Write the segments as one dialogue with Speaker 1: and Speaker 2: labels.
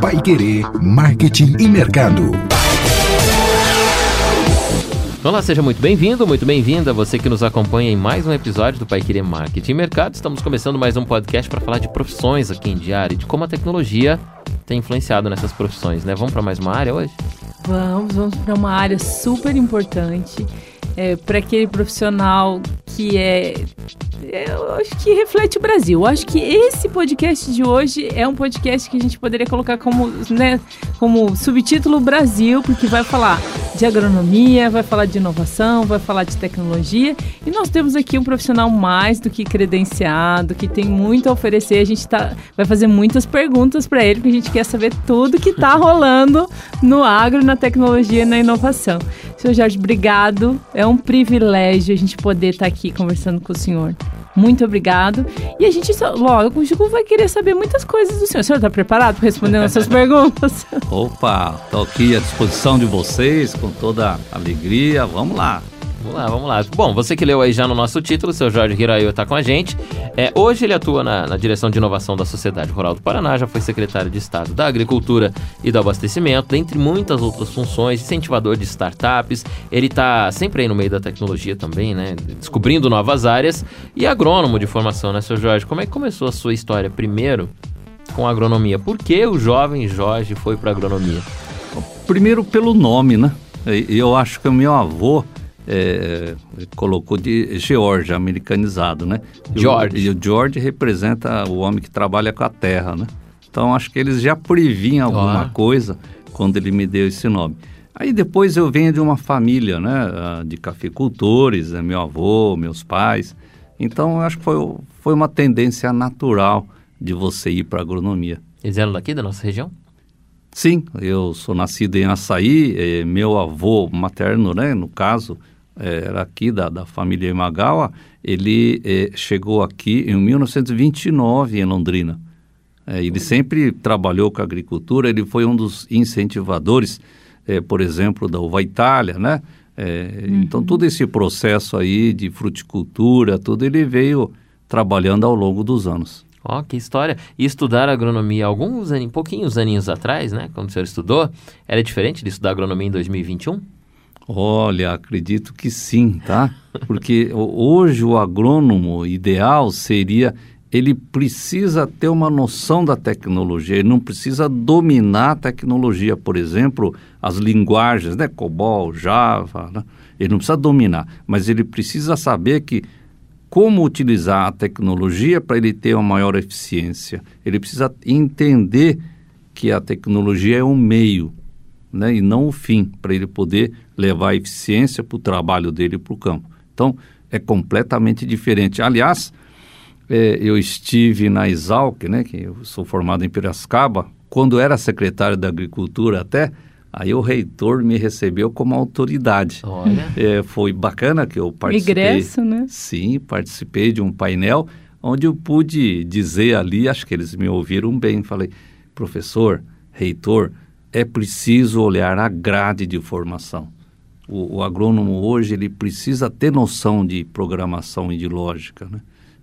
Speaker 1: Pai Querer Marketing e Mercado.
Speaker 2: Olá, seja muito bem-vindo, muito bem-vinda você que nos acompanha em mais um episódio do Pai Querer Marketing e Mercado. Estamos começando mais um podcast para falar de profissões aqui em Diário e de como a tecnologia tem influenciado nessas profissões, né? Vamos para mais uma área hoje?
Speaker 3: Vamos, vamos para uma área super importante é, para aquele profissional que é eu acho que reflete o Brasil. Eu acho que esse podcast de hoje é um podcast que a gente poderia colocar como, né, como subtítulo Brasil, porque vai falar de agronomia, vai falar de inovação, vai falar de tecnologia. E nós temos aqui um profissional mais do que credenciado, que tem muito a oferecer. A gente tá, vai fazer muitas perguntas para ele, porque a gente quer saber tudo que está rolando no agro, na tecnologia e na inovação. Senhor Jorge, obrigado. É um privilégio a gente poder estar tá aqui conversando com o senhor. Muito obrigado. E a gente, logo, vai querer saber muitas coisas do senhor. O senhor está preparado para responder nossas perguntas?
Speaker 4: Opa, estou aqui à disposição de vocês com toda alegria. Vamos lá.
Speaker 2: Vamos lá, vamos lá. Bom, você que leu aí já no nosso título, seu Jorge Hiraio está com a gente. É, hoje ele atua na, na, direção de inovação da Sociedade Rural do Paraná, já foi secretário de Estado da Agricultura e do Abastecimento, dentre muitas outras funções, incentivador de startups. Ele está sempre aí no meio da tecnologia também, né? Descobrindo novas áreas. E agrônomo de formação, né, seu Jorge? Como é que começou a sua história primeiro com agronomia? Por que o jovem Jorge foi para agronomia?
Speaker 4: Primeiro pelo nome, né? Eu acho que o meu avô é, colocou de George, americanizado, né?
Speaker 2: George.
Speaker 4: E o, e o George representa o homem que trabalha com a terra, né? Então acho que eles já previnham alguma ah. coisa quando ele me deu esse nome. Aí depois eu venho de uma família, né, de cafeicultores, né, meu avô, meus pais. Então acho que foi, foi uma tendência natural de você ir para agronomia.
Speaker 2: Eles eram daqui da nossa região?
Speaker 4: Sim, eu sou nascido em Açaí, eh, meu avô materno, né, no caso, era aqui da, da família Imagawa, ele eh, chegou aqui em 1929 em Londrina. Eh, ele sempre trabalhou com a agricultura, ele foi um dos incentivadores, eh, por exemplo, da Uva Itália, né? Eh, uhum. Então, todo esse processo aí de fruticultura, tudo, ele veio trabalhando ao longo dos anos.
Speaker 2: Ó, oh, que história. E estudar agronomia alguns aninhos, pouquinhos aninhos atrás, né? Quando o senhor estudou, era diferente de estudar agronomia em 2021?
Speaker 4: Olha, acredito que sim, tá? Porque hoje o agrônomo ideal seria ele precisa ter uma noção da tecnologia, ele não precisa dominar a tecnologia, por exemplo, as linguagens, né, COBOL, Java, né? ele não precisa dominar, mas ele precisa saber que como utilizar a tecnologia para ele ter uma maior eficiência. Ele precisa entender que a tecnologia é um meio, né, e não o fim, para ele poder levar a eficiência para o trabalho dele para o campo. Então, é completamente diferente. Aliás, é, eu estive na Exalc, né, que eu sou formado em Piracicaba, quando era secretário da Agricultura até, aí o reitor me recebeu como autoridade.
Speaker 2: Olha.
Speaker 4: É, foi bacana que eu participei.
Speaker 3: Ingresso, né?
Speaker 4: Sim, participei de um painel onde eu pude dizer ali, acho que eles me ouviram bem, falei, professor, reitor, é preciso olhar a grade de formação. O, o, agrônomo hoje ele precisa ter noção de programação e de lógica, né?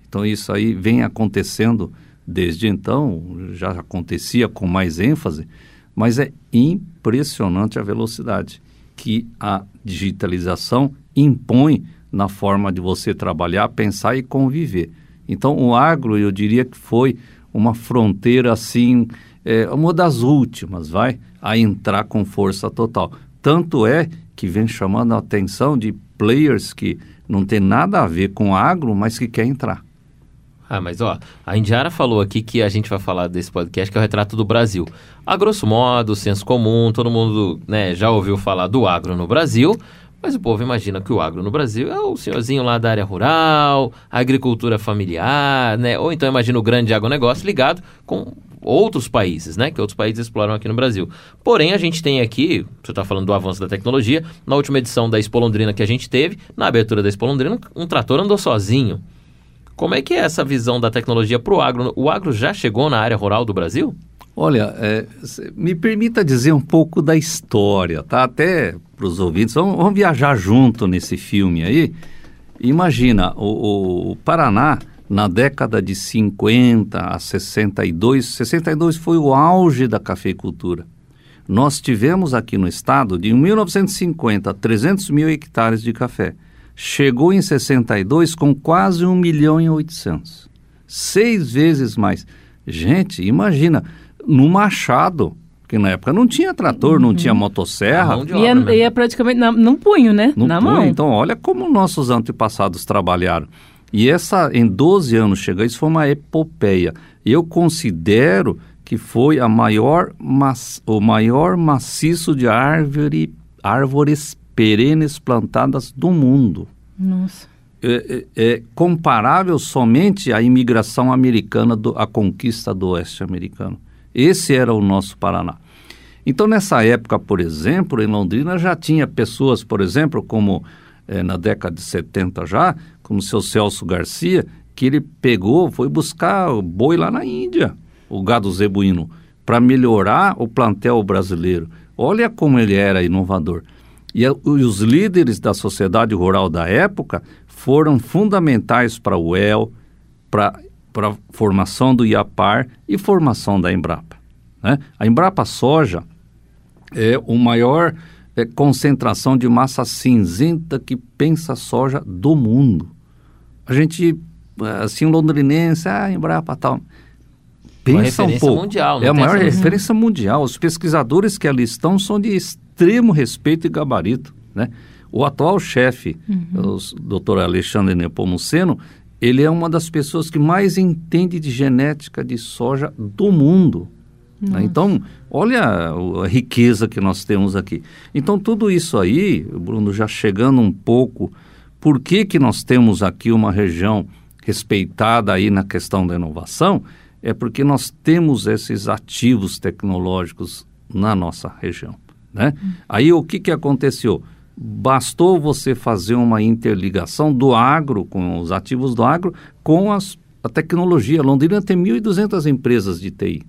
Speaker 4: Então isso aí vem acontecendo desde então, já acontecia com mais ênfase, mas é impressionante a velocidade que a digitalização impõe na forma de você trabalhar, pensar e conviver. Então o agro eu diria que foi uma fronteira assim, é, uma das últimas, vai, a entrar com força total. Tanto é que vem chamando a atenção de players que não tem nada a ver com agro, mas que quer entrar.
Speaker 2: Ah, mas ó, a Indiara falou aqui que a gente vai falar desse podcast que é o retrato do Brasil. A grosso modo, senso comum, todo mundo né, já ouviu falar do agro no Brasil, mas o povo imagina que o agro no Brasil é o senhorzinho lá da área rural, a agricultura familiar, né? Ou então imagina o grande agronegócio ligado com outros países, né? Que outros países exploram aqui no Brasil. Porém, a gente tem aqui, você está falando do avanço da tecnologia, na última edição da Expo Londrina que a gente teve, na abertura da Expo Londrina, um trator andou sozinho. Como é que é essa visão da tecnologia para o agro? O agro já chegou na área rural do Brasil?
Speaker 4: Olha, é, me permita dizer um pouco da história, tá? Até para os ouvintes, vamos, vamos, viajar junto nesse filme aí. Imagina, o, o Paraná na década de 50 a 62, 62 foi o auge da cafeicultura. Nós tivemos aqui no estado, de 1950, 300 mil hectares de café. Chegou em 62 com quase 1 milhão e 800. Seis vezes mais. Gente, imagina, no Machado, que na época não tinha trator, não tinha motosserra.
Speaker 3: E é, e é praticamente na, num punho, né?
Speaker 4: No
Speaker 3: na
Speaker 4: punho.
Speaker 3: mão.
Speaker 4: Então, olha como nossos antepassados trabalharam. E essa, em 12 anos chegar, isso foi uma epopeia. Eu considero que foi a maior, mas, o maior maciço de árvore, árvores perenes plantadas do mundo.
Speaker 3: Nossa.
Speaker 4: É, é- é comparável somente à imigração americana, do, à conquista do oeste americano. Esse era o nosso Paraná. Então, nessa época, por exemplo, em Londrina já tinha pessoas, por exemplo, como eh, na década de 70 já, como o seu Celso Garcia, que ele pegou, foi buscar o boi lá na Índia, o gado zebuíno, para melhorar o plantel brasileiro. Olha como ele era inovador. E, os líderes da sociedade rural da época foram fundamentais para o UEL, para a formação do IAPAR e formação da Embrapa. né? A Embrapa Soja é o maior é, concentração de massa cinzenta que pensa soja do mundo. A gente, assim, londrinense, ah, Embrapa tal. Pensa um pouco.
Speaker 2: mundial,
Speaker 4: é a maior referência mundial. Os pesquisadores que ali estão são de extremo respeito e gabarito. Né? O atual chefe, o doutor Alexandre Nepomuceno, ele é uma das pessoas que mais entende de genética de soja do mundo. né? Então, olha o- a riqueza que nós temos aqui. Então, tudo isso aí, Bruno, já chegando um pouco, por que, que nós temos aqui uma região respeitada aí na questão da inovação? É porque nós temos esses ativos tecnológicos na nossa região. Né? Aí o que, que aconteceu? Bastou você fazer uma interligação do agro, com os ativos do agro, com as, a tecnologia. Londrina tem 1.200 empresas de TI.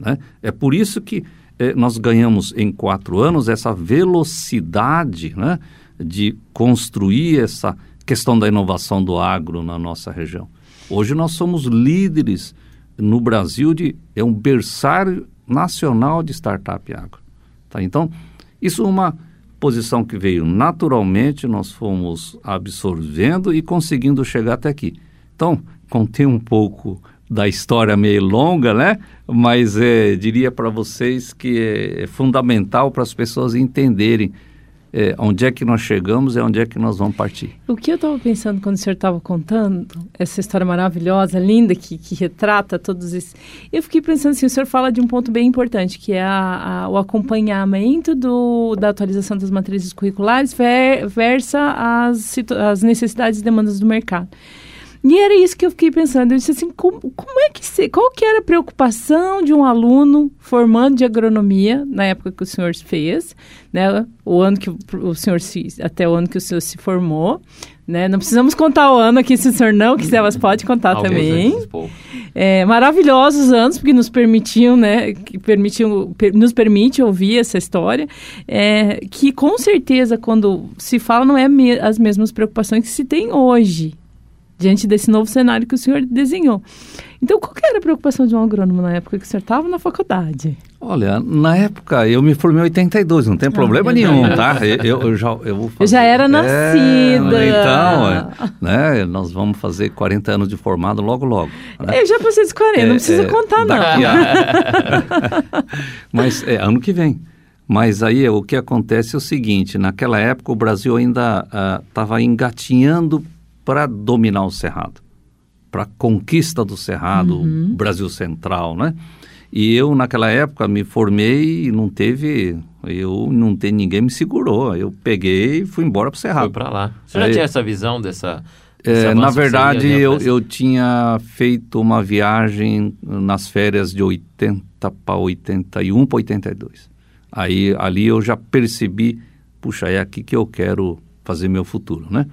Speaker 4: Né? É por isso que eh, nós ganhamos em quatro anos essa velocidade né, de construir essa questão da inovação do agro na nossa região. Hoje nós somos líderes no Brasil de é um berçário nacional de startup agro. Tá? Então, isso é uma posição que veio naturalmente, nós fomos absorvendo e conseguindo chegar até aqui. Então, contei um pouco da história meio longa, né? Mas é, diria para vocês que é, é fundamental para as pessoas entenderem é, onde é que nós chegamos e onde é que nós vamos partir.
Speaker 3: O que eu estava pensando quando o senhor estava contando, essa história maravilhosa, linda, que, que retrata todos esses. Eu fiquei pensando assim: o senhor fala de um ponto bem importante, que é a, a, o acompanhamento do, da atualização das matrizes curriculares ver, versa as, as necessidades e demandas do mercado. E era isso que eu fiquei pensando. Eu disse assim, como, como é que se, qual que era a preocupação de um aluno formando de agronomia na época que o senhor fez, né? O ano que o, senhor se, até o ano que o senhor se formou, né? Não precisamos contar o ano aqui se o senhor não quiser, mas pode contar
Speaker 2: Alguns
Speaker 3: também. É, maravilhosos anos, porque nos permitiam, né, que permitiam, per- nos permite ouvir essa história, é, que com certeza, quando se fala, não é me- as mesmas preocupações que se tem hoje, diante desse novo cenário que o senhor desenhou. Então, qual que era a preocupação de um agrônomo na época que o senhor estava na faculdade?
Speaker 4: Olha, na época eu me formei em 82, não tem problema
Speaker 3: eu
Speaker 4: nenhum, tá? Eu, eu- já eu vou
Speaker 3: Eu já era
Speaker 4: É,
Speaker 3: nascida.
Speaker 4: então, é, né? Nós vamos fazer 40 anos de formado logo logo. né?
Speaker 3: Eu já passei dos 40, não
Speaker 4: É,
Speaker 3: precisa
Speaker 4: é,
Speaker 3: contar, não.
Speaker 4: a- Mas é ano que vem. Mas aí o que acontece é o seguinte: naquela época o Brasil ainda estava engatinhando para dominar o Cerrado, para a conquista do Cerrado,
Speaker 3: Uhum.
Speaker 4: Brasil Central, né? E eu naquela época me formei e não teve, eu não tem ninguém me segurou. Eu peguei e fui embora para o
Speaker 2: Foi
Speaker 4: Cerrado.
Speaker 2: pra lá. Você já
Speaker 4: Aí-
Speaker 2: tinha essa visão dessa.
Speaker 4: É, na
Speaker 2: seria,
Speaker 4: verdade,
Speaker 2: né,
Speaker 4: eu, eu tinha feito uma viagem nas férias de 80 para 81 para 82. Aí ali eu já percebi, puxa, é aqui que eu quero fazer meu futuro, né?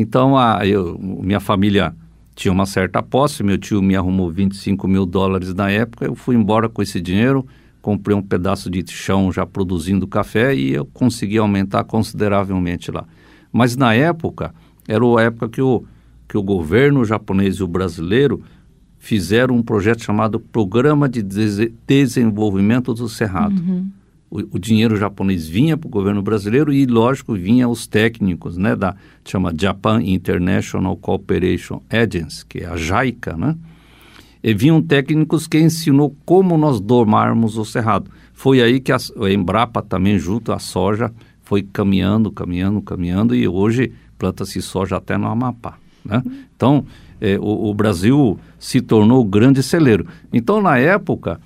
Speaker 4: Então, a, eu, minha família tinha uma certa posse, meu tio me arrumou 25 mil dólares na época, eu fui embora com esse dinheiro, comprei um pedaço de chão já produzindo café e eu consegui aumentar consideravelmente lá. Mas na época, era a época que o, que o governo japonês e o brasileiro fizeram um projeto chamado Programa de Dese- Desenvolvimento do Cerrado. O, o dinheiro japonês vinha para o governo brasileiro e, lógico, vinha os técnicos, né, da chama Japan International Cooperation Agency, que é a JICA, né? E vinham técnicos que ensinou como nós domarmos o cerrado. Foi aí que a, a Embrapa também junto à soja foi caminhando, caminhando, caminhando e hoje planta-se soja até no Amapá, né? Então, eh, o, o Brasil se tornou grande celeiro. Então, na época,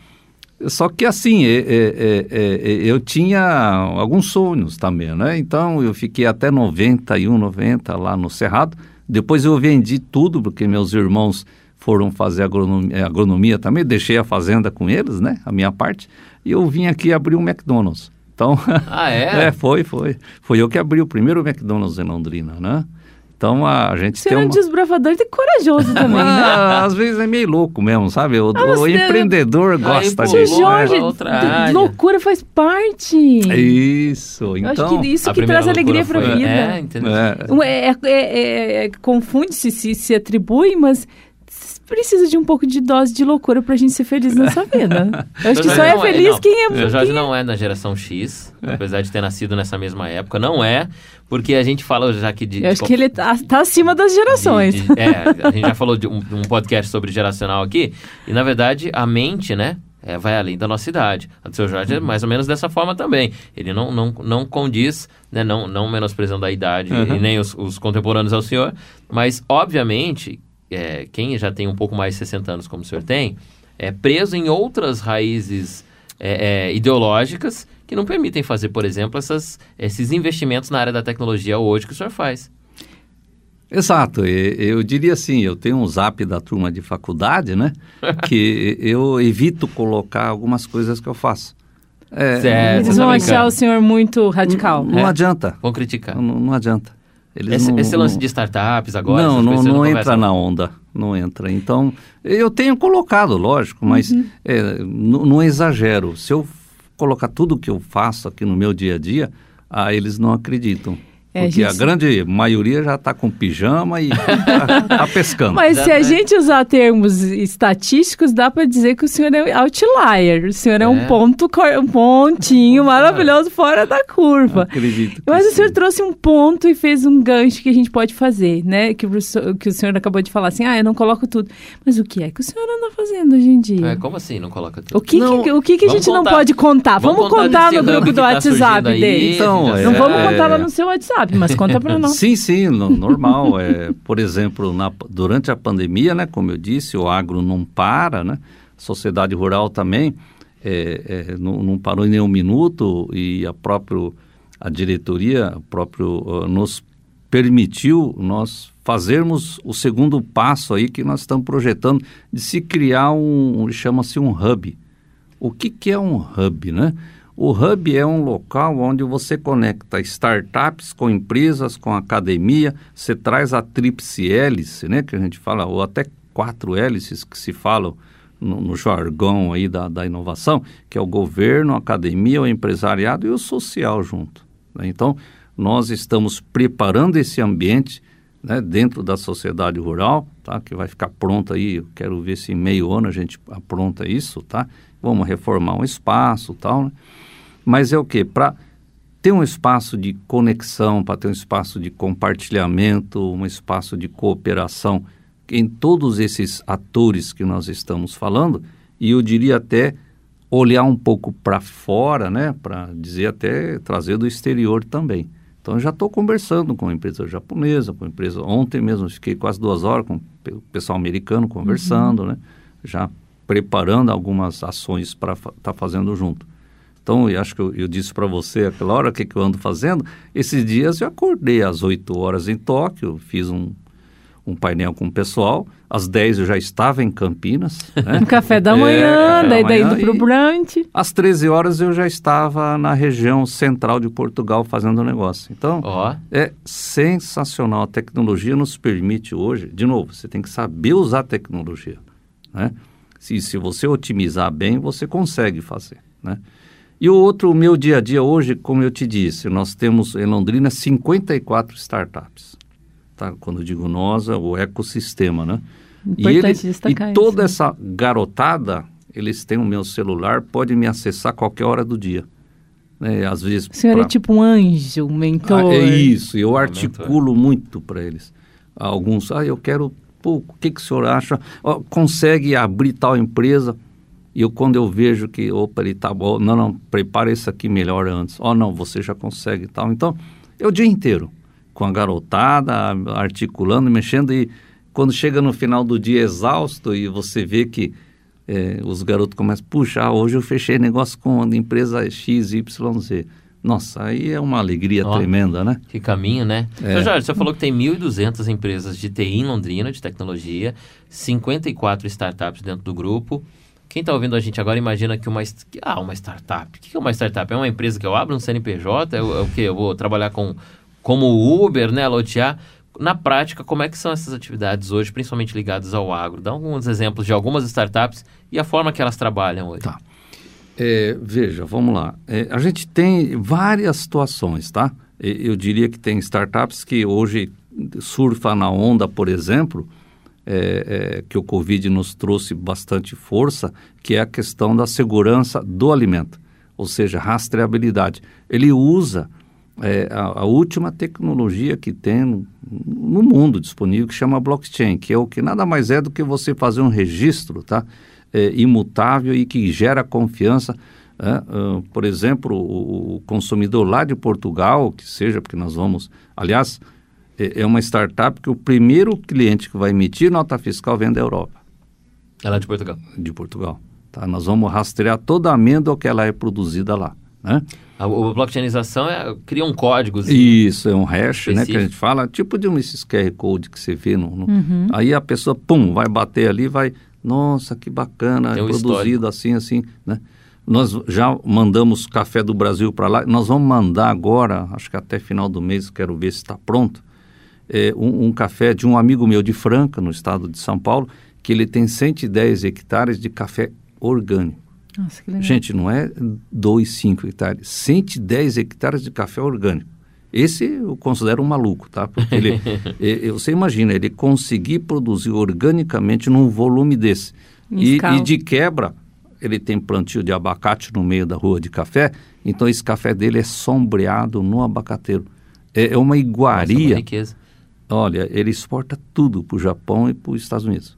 Speaker 4: só que assim, é, é, é, eu tinha alguns sonhos também, né? Então eu fiquei até 91, 90 lá no Cerrado. Depois eu vendi tudo, porque meus irmãos foram fazer agronomia, agronomia também. Deixei a fazenda com eles, né? A minha parte. E eu vim aqui abrir um McDonald's. Então,
Speaker 2: Ah, é?
Speaker 4: é, foi, foi. Foi eu que abri o primeiro McDonald's em Londrina, né? Então a gente
Speaker 3: Você
Speaker 4: tem
Speaker 3: é um
Speaker 4: uma...
Speaker 3: desbravador e corajoso também, né?
Speaker 4: Ah, às vezes é meio louco mesmo, sabe? O, o
Speaker 3: você-
Speaker 4: empreendedor gosta
Speaker 2: pô,
Speaker 4: disso.
Speaker 2: Vamos
Speaker 4: né?
Speaker 3: Jorge,
Speaker 2: área.
Speaker 3: loucura faz parte.
Speaker 4: Isso,
Speaker 3: Eu
Speaker 4: então...
Speaker 3: acho que isso
Speaker 2: A
Speaker 3: que traz alegria pra
Speaker 2: foi-
Speaker 3: vida.
Speaker 2: É, entendeu?
Speaker 4: é,
Speaker 3: É, é- é- é- confunde-se, se, se atribui, mas precisa de um pouco de dose de loucura pra gente ser feliz nessa vida. Eu acho que só é
Speaker 2: não
Speaker 3: feliz
Speaker 2: não.
Speaker 3: quem é...
Speaker 2: Seu Jorge
Speaker 3: quem é-
Speaker 2: não é da geração X, apesar de ter nascido nessa mesma época. Não é, porque a gente fala já que de...
Speaker 3: Eu acho que ele tá, tá acima das
Speaker 2: de-
Speaker 3: gerações.
Speaker 2: de- é, a gente já falou de um, um podcast sobre geracional aqui, e na verdade a mente, né? é, vai além da nossa idade. A do seu Jorge é mais ou menos dessa forma também. Ele não, não, não condiz, né, não, não menosprezando a idade
Speaker 4: Uhum.
Speaker 2: e nem os, os contemporâneos ao senhor, mas obviamente, é, quem já tem um pouco mais de 60 anos como o senhor tem, é preso em outras raízes é, é, ideológicas que não permitem fazer, por exemplo, essas, esses investimentos na área da tecnologia hoje que o senhor faz.
Speaker 4: Exato, eu diria assim, eu tenho um zap da turma de faculdade, né? que eu evito colocar algumas coisas que eu faço. É,
Speaker 2: Certo.
Speaker 3: Eles vão
Speaker 2: tá
Speaker 3: achar o senhor muito radical.
Speaker 4: Não
Speaker 2: É.
Speaker 4: adianta,
Speaker 2: Vão criticar.
Speaker 4: não, não adianta.
Speaker 2: Esse,
Speaker 4: não-
Speaker 2: esse lance
Speaker 4: não-
Speaker 2: de startups agora,
Speaker 4: não, não, não
Speaker 2: você
Speaker 4: entra na onda, não entra. Então, eu tenho colocado, lógico, mas
Speaker 3: Uhum.
Speaker 4: é, não, não exagero. Se eu colocar tudo que eu faço aqui no meu dia a dia, ah, eles não acreditam.
Speaker 3: É,
Speaker 4: Porque a
Speaker 3: gente-
Speaker 4: grande maioria já está com pijama e está tá pescando.
Speaker 3: Mas se a
Speaker 2: é.
Speaker 3: gente usar termos estatísticos, dá pra dizer que o senhor é outlier. O senhor é, um
Speaker 2: É.
Speaker 3: ponto, cor- um pontinho maravilhoso fora da curva.
Speaker 4: Acredito que
Speaker 3: Mas o
Speaker 4: sim.
Speaker 3: senhor trouxe um ponto e fez um gancho que a gente pode fazer, né? Que o, que o senhor acabou de falar assim, ah, eu não coloco tudo. Mas o que é que o senhor anda fazendo hoje em dia?
Speaker 2: É, como assim não coloca tudo?
Speaker 3: O que,
Speaker 4: Não,
Speaker 3: que, o que, que a gente não
Speaker 2: contar-
Speaker 3: pode contar?
Speaker 2: vamos
Speaker 3: Vamos,
Speaker 2: contar
Speaker 3: contar no grupo do
Speaker 2: tá
Speaker 3: WhatsApp
Speaker 2: aí,
Speaker 3: dele.
Speaker 4: Então,
Speaker 2: já-
Speaker 4: é-
Speaker 3: Não vamos
Speaker 4: É.
Speaker 3: contar lá no seu WhatsApp, mas conta pra nós.
Speaker 4: Sim, sim, no- normal. É, por exemplo, na- durante a pandemia, né, como eu disse, o agro não para, né? A sociedade rural também é, é, não, não parou em nenhum minuto e a próprio a diretoria, próprio ah, nos permitiu nós fazermos o segundo passo aí que nós estamos projetando de se criar um, um- chama-se um hub. O que, que é um hub, né? O hub é um local onde você conecta startups com empresas, com academia, você traz a tríplice hélice, né, que a gente fala, ou até quatro hélices que se falam no, no jargão aí da, da inovação, que é o governo, a academia, o empresariado e o social junto. né? Então, nós estamos preparando esse ambiente né, dentro da sociedade rural, tá? que vai ficar pronta aí, eu quero ver se em meio ano a gente apronta isso, tá? Vamos reformar um espaço tal, né? Mas é o quê? Para ter um espaço de conexão, para ter um espaço de compartilhamento, um espaço de cooperação em todos esses atores que nós estamos falando, e eu diria até olhar um pouco para fora, né, para dizer até trazer do exterior também. Então já estou conversando com a empresa japonesa, com a empresa. Ontem mesmo fiquei quase duas horas com o pe- o pessoal americano conversando, né, já preparando algumas ações para estar tá fazendo junto. Então, eu acho que eu, eu disse para você aquela hora o que, que eu ando fazendo. Esses dias eu acordei às 8 horas em Tóquio, fiz um, um painel com o pessoal. Às 10 eu já estava em Campinas. Né?
Speaker 3: Um café da
Speaker 4: É,
Speaker 3: manhã,
Speaker 4: da
Speaker 3: daí, daí indo pro
Speaker 4: e-
Speaker 3: brunch.
Speaker 4: Às 13 horas eu já estava na região central de Portugal fazendo o negócio. Então,
Speaker 2: Ó,
Speaker 4: é sensacional. A tecnologia nos permite hoje, de novo, você tem que saber usar a tecnologia. Né? Se, se você otimizar bem, você consegue fazer. Né? E o outro, o meu dia a dia hoje, como eu te disse, nós temos em Londrina 54 startups. tá? Quando eu digo nós, é o ecossistema, né?
Speaker 3: Importante
Speaker 4: e, ele,
Speaker 3: destacar
Speaker 4: e toda
Speaker 3: isso. né?
Speaker 4: essa garotada, eles têm o meu celular, pode me acessar a qualquer hora do dia. Né? Às vezes...
Speaker 3: O senhor
Speaker 4: pra-
Speaker 3: é tipo um anjo, um mentor.
Speaker 4: ah, é isso, eu articulo muito para eles. Alguns, ah, eu quero, pô, o que, que o senhor acha? Ó, consegue abrir tal empresa? E eu, quando eu vejo que, opa, ele tá bom, não, não, prepara isso aqui melhor antes. Ó, não, você já consegue e tal. Então, é o dia inteiro, com a garotada, articulando, mexendo, e quando chega no final do dia exausto e você vê que eh, os garotos começam, puxa, hoje eu fechei negócio com a empresa XYZ. Nossa, aí é uma alegria
Speaker 2: Ó.
Speaker 4: tremenda, né?
Speaker 2: Que caminho, né?
Speaker 4: É.
Speaker 2: Então, Jorge, você falou que tem 1.200 empresas de TI em Londrina, de tecnologia, 54 startups dentro do grupo. Quem está ouvindo a gente agora imagina que uma, que- ah, uma startup. O que é uma startup? É uma empresa que eu abro um CNPJ? É é o quê? Eu vou trabalhar com, como Uber, né? Lotear. Na prática, como é que são essas atividades hoje, principalmente ligadas ao agro? Dá alguns exemplos de algumas startups e a forma que elas trabalham hoje.
Speaker 4: Tá. É, veja, vamos lá. É, a gente tem várias situações, tá? Eu diria que tem startups que hoje surfa na onda, por exemplo, é, é, que o Covid nos trouxe bastante força, que é a questão da segurança do alimento, ou seja, rastreabilidade. Ele usa é, a, a última tecnologia que tem no, no mundo disponível, que chama blockchain, que é o que nada mais é do que você fazer um registro, tá? É, imutável e que gera confiança. ah, por exemplo, o, o consumidor lá de Portugal, que seja, porque nós vamos. Aliás, é, é uma startup que o primeiro cliente que vai emitir nota fiscal vem da Europa,
Speaker 2: Ela é de Portugal.
Speaker 4: de Portugal. Tá? Nós vamos rastrear toda a amêndoa que ela é produzida lá. Né?
Speaker 2: A, a blockchainização é, cria um código.
Speaker 4: Isso, é um hash, né, que a gente fala, tipo de um esses QR Code que você vê no... no-
Speaker 3: Uhum.
Speaker 4: Aí a pessoa, pum, vai bater ali, vai... Nossa, que bacana,
Speaker 2: Tem um
Speaker 4: é produzido
Speaker 2: histórico.
Speaker 4: assim, assim, né? Nós já mandamos café do Brasil para lá, nós vamos mandar agora, acho que até final do mês, quero ver se está pronto, é, um, um café de um amigo meu de Franca, no estado de São Paulo, que ele tem 110 hectares de café orgânico.
Speaker 3: Nossa, que legal.
Speaker 4: Gente, não é 2, 5 hectares, 110 hectares de café orgânico. Esse eu considero um maluco, tá? Porque ele, e- e você imagina, ele conseguir produzir organicamente num volume desse. E, e de quebra, ele tem plantio de abacate no meio da rua de café, então esse café dele é sombreado no abacateiro. É, é uma
Speaker 2: Nossa,
Speaker 4: iguaria.
Speaker 2: uma riqueza.
Speaker 4: Olha, ele exporta tudo para o Japão e para os Estados Unidos.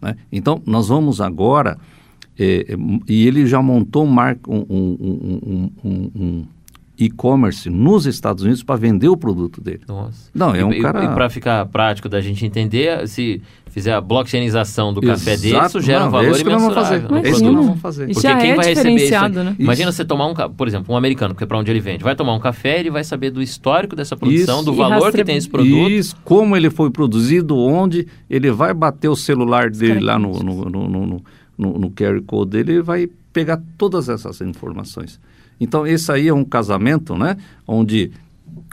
Speaker 4: né? Então, nós vamos agora, eh, e ele já montou um- um- um- um- um e-commerce nos Estados Unidos para vender o produto dele.
Speaker 2: Nossa.
Speaker 4: Não, é
Speaker 2: E-
Speaker 4: um cara-
Speaker 2: E para ficar prático da gente entender, se fizer a blockchainização do café dele,
Speaker 4: Exato.
Speaker 2: isso gera um
Speaker 4: Não,
Speaker 2: valor
Speaker 4: é isso que nós vamos fazer.
Speaker 2: imensurável.
Speaker 4: É isso nós vamos fazer.
Speaker 3: Isso
Speaker 2: Porque
Speaker 3: já
Speaker 2: quem
Speaker 3: é
Speaker 2: vai receber isso
Speaker 3: diferenciado,
Speaker 2: aí-
Speaker 3: né?
Speaker 2: Imagina você tomar um, por exemplo, um americano, que é para onde ele vende, vai tomar um café, ele vai saber do histórico dessa produção,
Speaker 4: Isso.
Speaker 2: do valor
Speaker 3: rastre-
Speaker 2: que tem esse produto.
Speaker 4: Isso, como ele foi produzido, onde ele vai bater o celular dele lá no, no, no, no, no, no- no QR Code dele, ele vai pegar todas essas informações. Então, esse aí é um casamento, né? Onde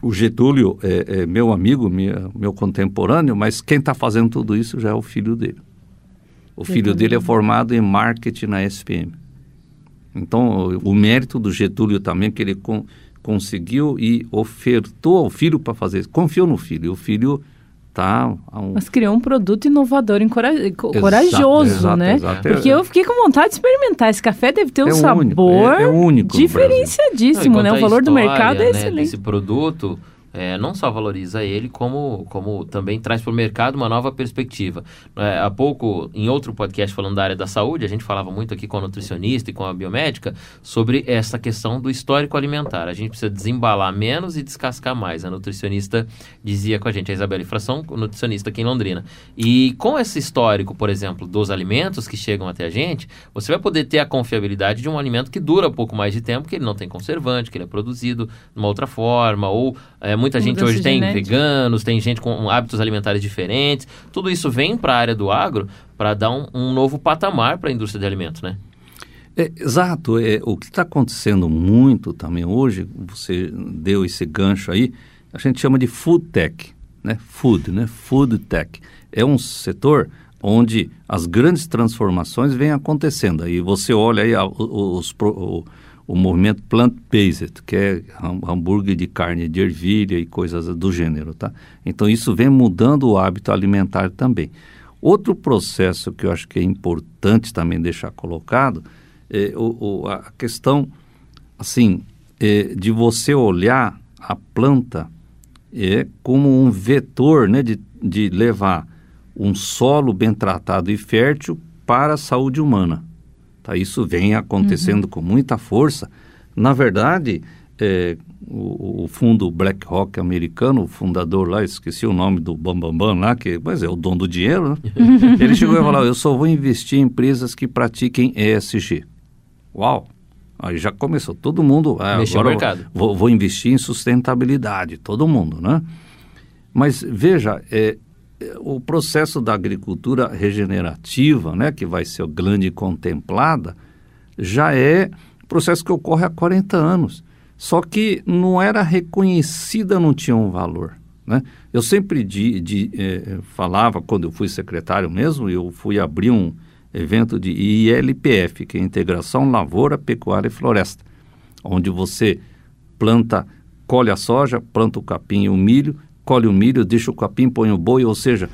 Speaker 4: o Getúlio é, é meu amigo, minha- meu contemporâneo, mas quem está fazendo tudo isso já é o filho dele. O filho dele é formado em marketing na SPM. Então, o, o mérito do Getúlio também, que ele con- conseguiu e ofertou ao filho para fazer isso. Confiou no filho. E o filho está... Um,
Speaker 3: Mas criou um produto inovador, encora- co-
Speaker 4: Exato,
Speaker 3: corajoso,
Speaker 4: exato,
Speaker 3: né?
Speaker 4: exato.
Speaker 3: Porque
Speaker 4: É-
Speaker 3: eu fiquei com vontade de experimentar. Esse café deve ter um
Speaker 4: É único,
Speaker 3: sabor
Speaker 4: é- é único no
Speaker 3: diferenciadíssimo,
Speaker 2: Não,
Speaker 3: né? O valor do mercado é
Speaker 2: né,
Speaker 3: excelente.
Speaker 2: Desse produto é, não só valoriza ele, como, como também traz para o mercado uma nova perspectiva. É, há pouco, em outro podcast falando da área da saúde, a gente falava muito aqui com a nutricionista e com a biomédica sobre essa questão do histórico alimentar. A gente precisa desembalar menos e descascar mais. A nutricionista dizia com a gente, a Isabela Fração, nutricionista aqui em Londrina. E com esse histórico, por exemplo, dos alimentos que chegam até a gente, você vai poder ter a confiabilidade de um alimento que dura pouco mais de tempo, que ele não tem conservante, que ele é produzido de uma outra forma, ou é, muita gente hoje tem
Speaker 3: genética.
Speaker 2: veganos, tem gente com hábitos alimentares diferentes. Tudo isso vem para a área do agro para dar um, um novo patamar para a indústria de alimentos, né?
Speaker 4: É, exato. É, o que está acontecendo muito também hoje, você deu esse gancho aí, a gente chama de food tech, né? Food, né? Food tech. É um setor onde as grandes transformações vêm acontecendo. Aí você olha aí a- os, o- o movimento plant-based, que é hambúrguer de carne de ervilha e coisas do gênero, tá? Então isso vem mudando o hábito alimentar também. Outro processo que eu acho que é importante também deixar colocado é o, o, a questão, assim, é, de você olhar a planta é, como um vetor, né, de, de levar um solo bem tratado e fértil para a saúde humana. Tá? Isso vem acontecendo uhum. com muita força. Na verdade, é, o, o, fundo BlackRock americano, o fundador lá, esqueci o nome do Bambambam Bam Bam lá, que mas é o dono do dinheiro, né? ele chegou e falou, eu só vou investir em empresas que pratiquem ESG. Uau! Aí já começou, todo mundo... Ah, agora mercado. Vou, vou, investir em sustentabilidade, todo mundo, né? Mas veja, é, o processo da agricultura regenerativa, né, que vai ser grande contemplada, já é processo que ocorre há 40 anos. Só que não era reconhecida, não tinha um valor. Né? Eu sempre de, de, eh, falava, quando eu fui secretário mesmo, eu fui abrir um evento de ILPF, que é Integração Lavoura, Pecuária e Floresta, onde você planta, colhe a soja, planta o capim e o milho, colhe o milho, deixa o capim, põe o boi, ou seja,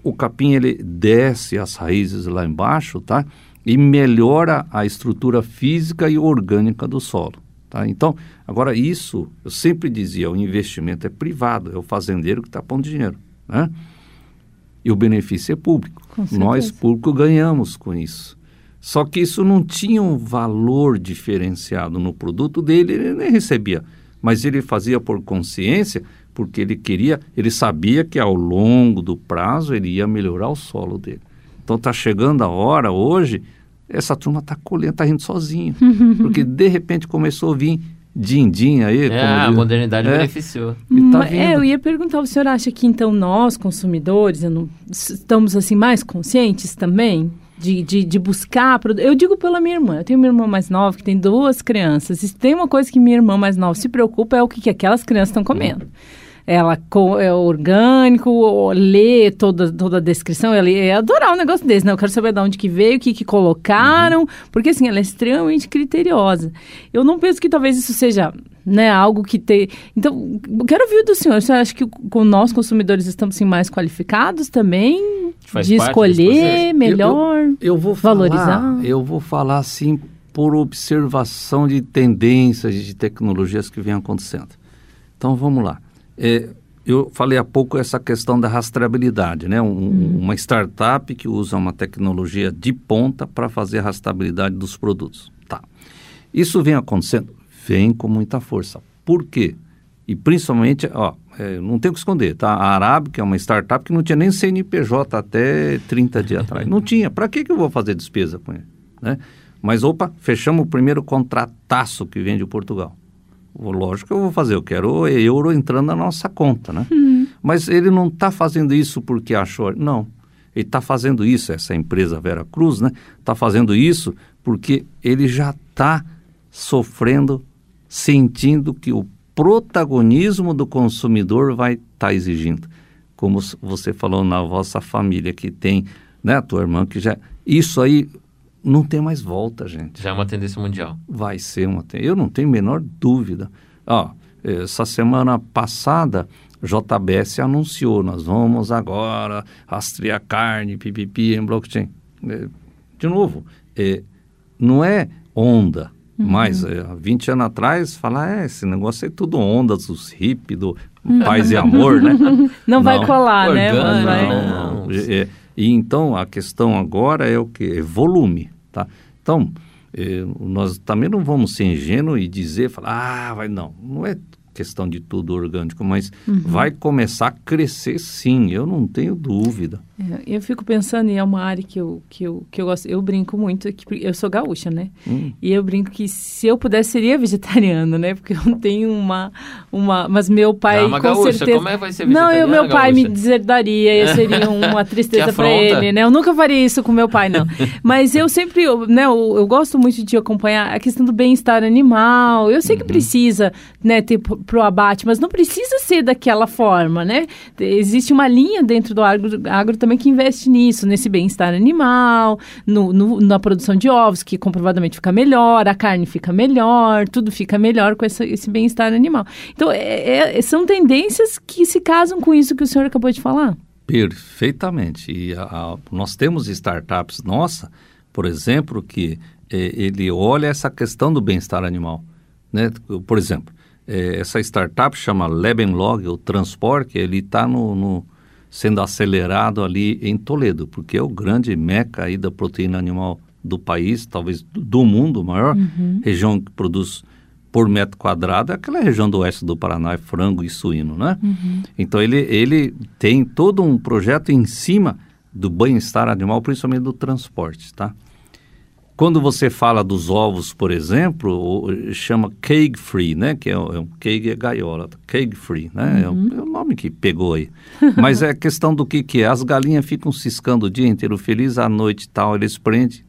Speaker 4: o capim ele desce as raízes lá embaixo, tá? E melhora a estrutura física e orgânica do solo. Tá? Então, agora isso, eu sempre dizia, o investimento é privado, é o fazendeiro que está pondo dinheiro. Né? E o benefício é público. Nós, público, ganhamos com isso. Só que isso não tinha um valor diferenciado no produto dele, ele nem recebia. Mas ele fazia por consciência, porque ele queria, ele sabia que ao longo do prazo ele ia melhorar o solo dele. Então está chegando a hora hoje, essa turma está colhendo, está rindo sozinho, porque de repente começou a vir din-din aí.
Speaker 2: É, a diz, modernidade é, beneficiou. Tá
Speaker 3: hum, é, eu ia perguntar, o senhor acha que então nós, consumidores, não, estamos assim mais conscientes também? De, de, de, buscar. Eu digo pela minha irmã. Eu tenho uma irmã mais nova que tem duas crianças. E tem uma coisa que minha irmã mais nova se preocupa é o que, que aquelas crianças estão comendo ela é orgânico, lê toda, toda a descrição, ela ia adorar um negócio desse, né? Eu quero saber de onde que veio, o que que colocaram, uhum. porque assim, ela é extremamente criteriosa. Eu não penso que talvez isso seja né, algo que tem... Então, quero ouvir do senhor, você acha que com nós, consumidores, estamos assim, mais qualificados também Faz de escolher melhor, eu, eu, eu vou valorizar?
Speaker 4: Falar, eu vou falar assim por observação de tendências de tecnologias que vêm acontecendo. Então, vamos lá. É, eu falei há pouco essa questão da rastreabilidade, né? Um, uhum. Uma startup que usa uma tecnologia de ponta para fazer a rastreabilidade dos produtos. Tá. Isso vem acontecendo? Vem com muita força. Por quê? E principalmente, ó, é, não tem o que esconder, tá? A Arab, que é uma startup que não tinha nem CNPJ até 30 dias atrás. Não tinha. Para que, que eu vou fazer despesa com ele? Né? Mas, opa, fechamos o primeiro contrataço que vem de Portugal. Lógico que eu vou fazer, eu quero euro entrando na nossa conta, né? Uhum. Mas ele não está fazendo isso porque achou. Não. Ele está fazendo isso, essa empresa Vera Cruz, né? Está fazendo isso porque ele já está sofrendo, sentindo que o protagonismo do consumidor vai estar tá exigindo. Como você falou na vossa família, que tem, né, a tua irmã, que já. Isso aí não tem mais volta, gente.
Speaker 2: Já é uma tendência mundial.
Speaker 4: Vai ser uma tendência. Eu não tenho a menor dúvida. Ó, essa semana passada, JBS anunciou, nós vamos agora rastrear carne, pipipi em blockchain. É, de novo, é, não é onda, uhum. mas é, há 20 anos atrás, falar, é, esse negócio é tudo ondas, os hippies, do uhum. paz e amor, né?
Speaker 3: Não, não vai colar, né?
Speaker 4: Não, não, não. É, e então a questão agora é o que? É volume. Tá? Então, eh, nós também não vamos ser ingênuos e dizer, falar, ah, vai não, não é questão de tudo orgânico, mas uhum. vai começar a crescer sim, eu não tenho dúvida.
Speaker 3: É, eu fico pensando, e é uma área que eu, que eu, que eu gosto, eu brinco muito, que eu sou gaúcha, né? Hum. E eu brinco que se eu pudesse, seria vegetariana, né? Porque eu tenho uma, uma mas meu pai,
Speaker 2: não, com gaúcha, certeza... como é que vai ser
Speaker 3: Não, eu, meu pai gaúcha? me deserdaria, eu seria uma tristeza para ele, né? Eu nunca faria isso com meu pai, não. mas eu sempre, né, eu, eu, gosto muito de acompanhar a questão do bem-estar animal, eu sei uhum. que precisa, né, ter para o abate, mas não precisa ser daquela forma, né? Existe uma linha dentro do agro, agro também que investe nisso, nesse bem-estar animal, no, no, na produção de ovos, que comprovadamente fica melhor, a carne fica melhor, tudo fica melhor com essa, esse bem-estar animal. Então, é, é, são tendências que se casam com isso que o senhor acabou de falar.
Speaker 4: Perfeitamente. E a, a, nós temos startups nossa, por exemplo, que é, ele olha essa questão do bem-estar animal. Né? Por exemplo, é, essa startup chama Lebenlog, o Transporte, ele está no, no, sendo acelerado ali em Toledo, porque é o grande meca aí da proteína animal do país, talvez do mundo, maior uhum. região que produz por metro quadrado é aquela região do oeste do Paraná, é frango e suíno, né? Uhum. Então ele, ele tem todo um projeto em cima do bem-estar animal, principalmente do transporte, tá? Quando você fala dos ovos, por exemplo, chama cage free, né? Que é, é um cage é gaiola, cage free, né? É uhum. É, o, é, o, nome que pegou aí. Mas é questão do que que é. As galinhas ficam ciscando o dia inteiro feliz, à noite tal, eles prendem,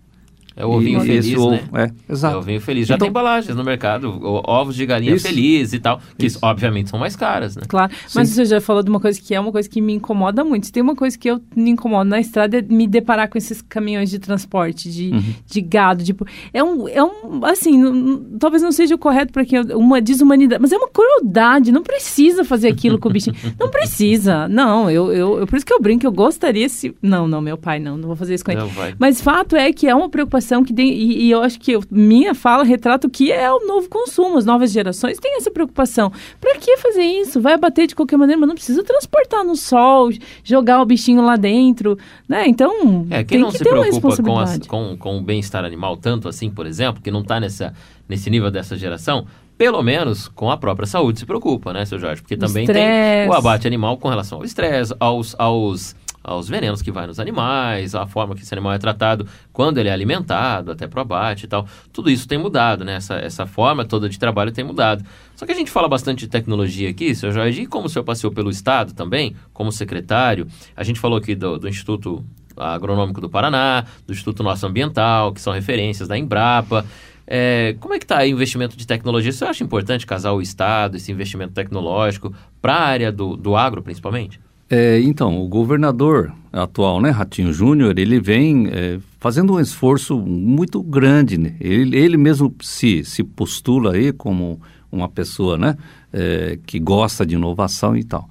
Speaker 2: é o ovinho e, feliz, né? Ovo,
Speaker 4: é, exato. É
Speaker 2: o ovinho feliz. Já então, tem embalagens no mercado, ovos de galinha isso, feliz e tal, que isso. obviamente são mais caras, né?
Speaker 3: Claro, mas Sim. você já falou de uma coisa que é uma coisa que me incomoda muito. Se tem uma coisa que eu me incomodo na estrada é me deparar com esses caminhões de transporte de, uhum. de gado, tipo, é um, é um assim, talvez não seja o correto para que uma desumanidade, mas é uma crueldade, não precisa fazer aquilo com o bichinho. Não precisa. Não, eu, eu, eu por isso que eu brinco, eu gostaria se Não, não, meu pai não, não vou fazer isso com ele. Não, mas fato é que é uma preocupação que tem e, e eu acho que eu, minha fala retrata o que é o novo consumo. As novas gerações têm essa preocupação. Para que fazer isso? Vai abater de qualquer maneira, mas não precisa transportar no sol, jogar o bichinho lá dentro, né? Então,
Speaker 2: é, quem tem não que se ter preocupa com, com, com o bem-estar animal tanto assim, por exemplo, que não está nessa nesse nível dessa geração, pelo menos com a própria saúde se preocupa, né, seu Jorge? Porque também tem o abate animal com relação ao estresse, aos, aos aos venenos que vai nos animais, a forma que esse animal é tratado quando ele é alimentado, até pro abate e tal. Tudo isso tem mudado, né? Essa, essa forma toda de trabalho tem mudado. Só que a gente fala bastante de tecnologia aqui, seu Jorge, e como o senhor passeou pelo Estado também, como secretário, a gente falou aqui do, do Instituto Agronômico do Paraná, do Instituto Nosso Ambiental, que são referências da Embrapa. É, como é que está o investimento de tecnologia? Você acha importante casar o Estado, esse investimento tecnológico, para a área do, do agro, principalmente?
Speaker 4: É, então, o governador atual, né, Ratinho Júnior, ele vem é, fazendo um esforço muito grande. Né? Ele, ele mesmo se, se postula aí como uma pessoa né, é, que gosta de inovação e tal.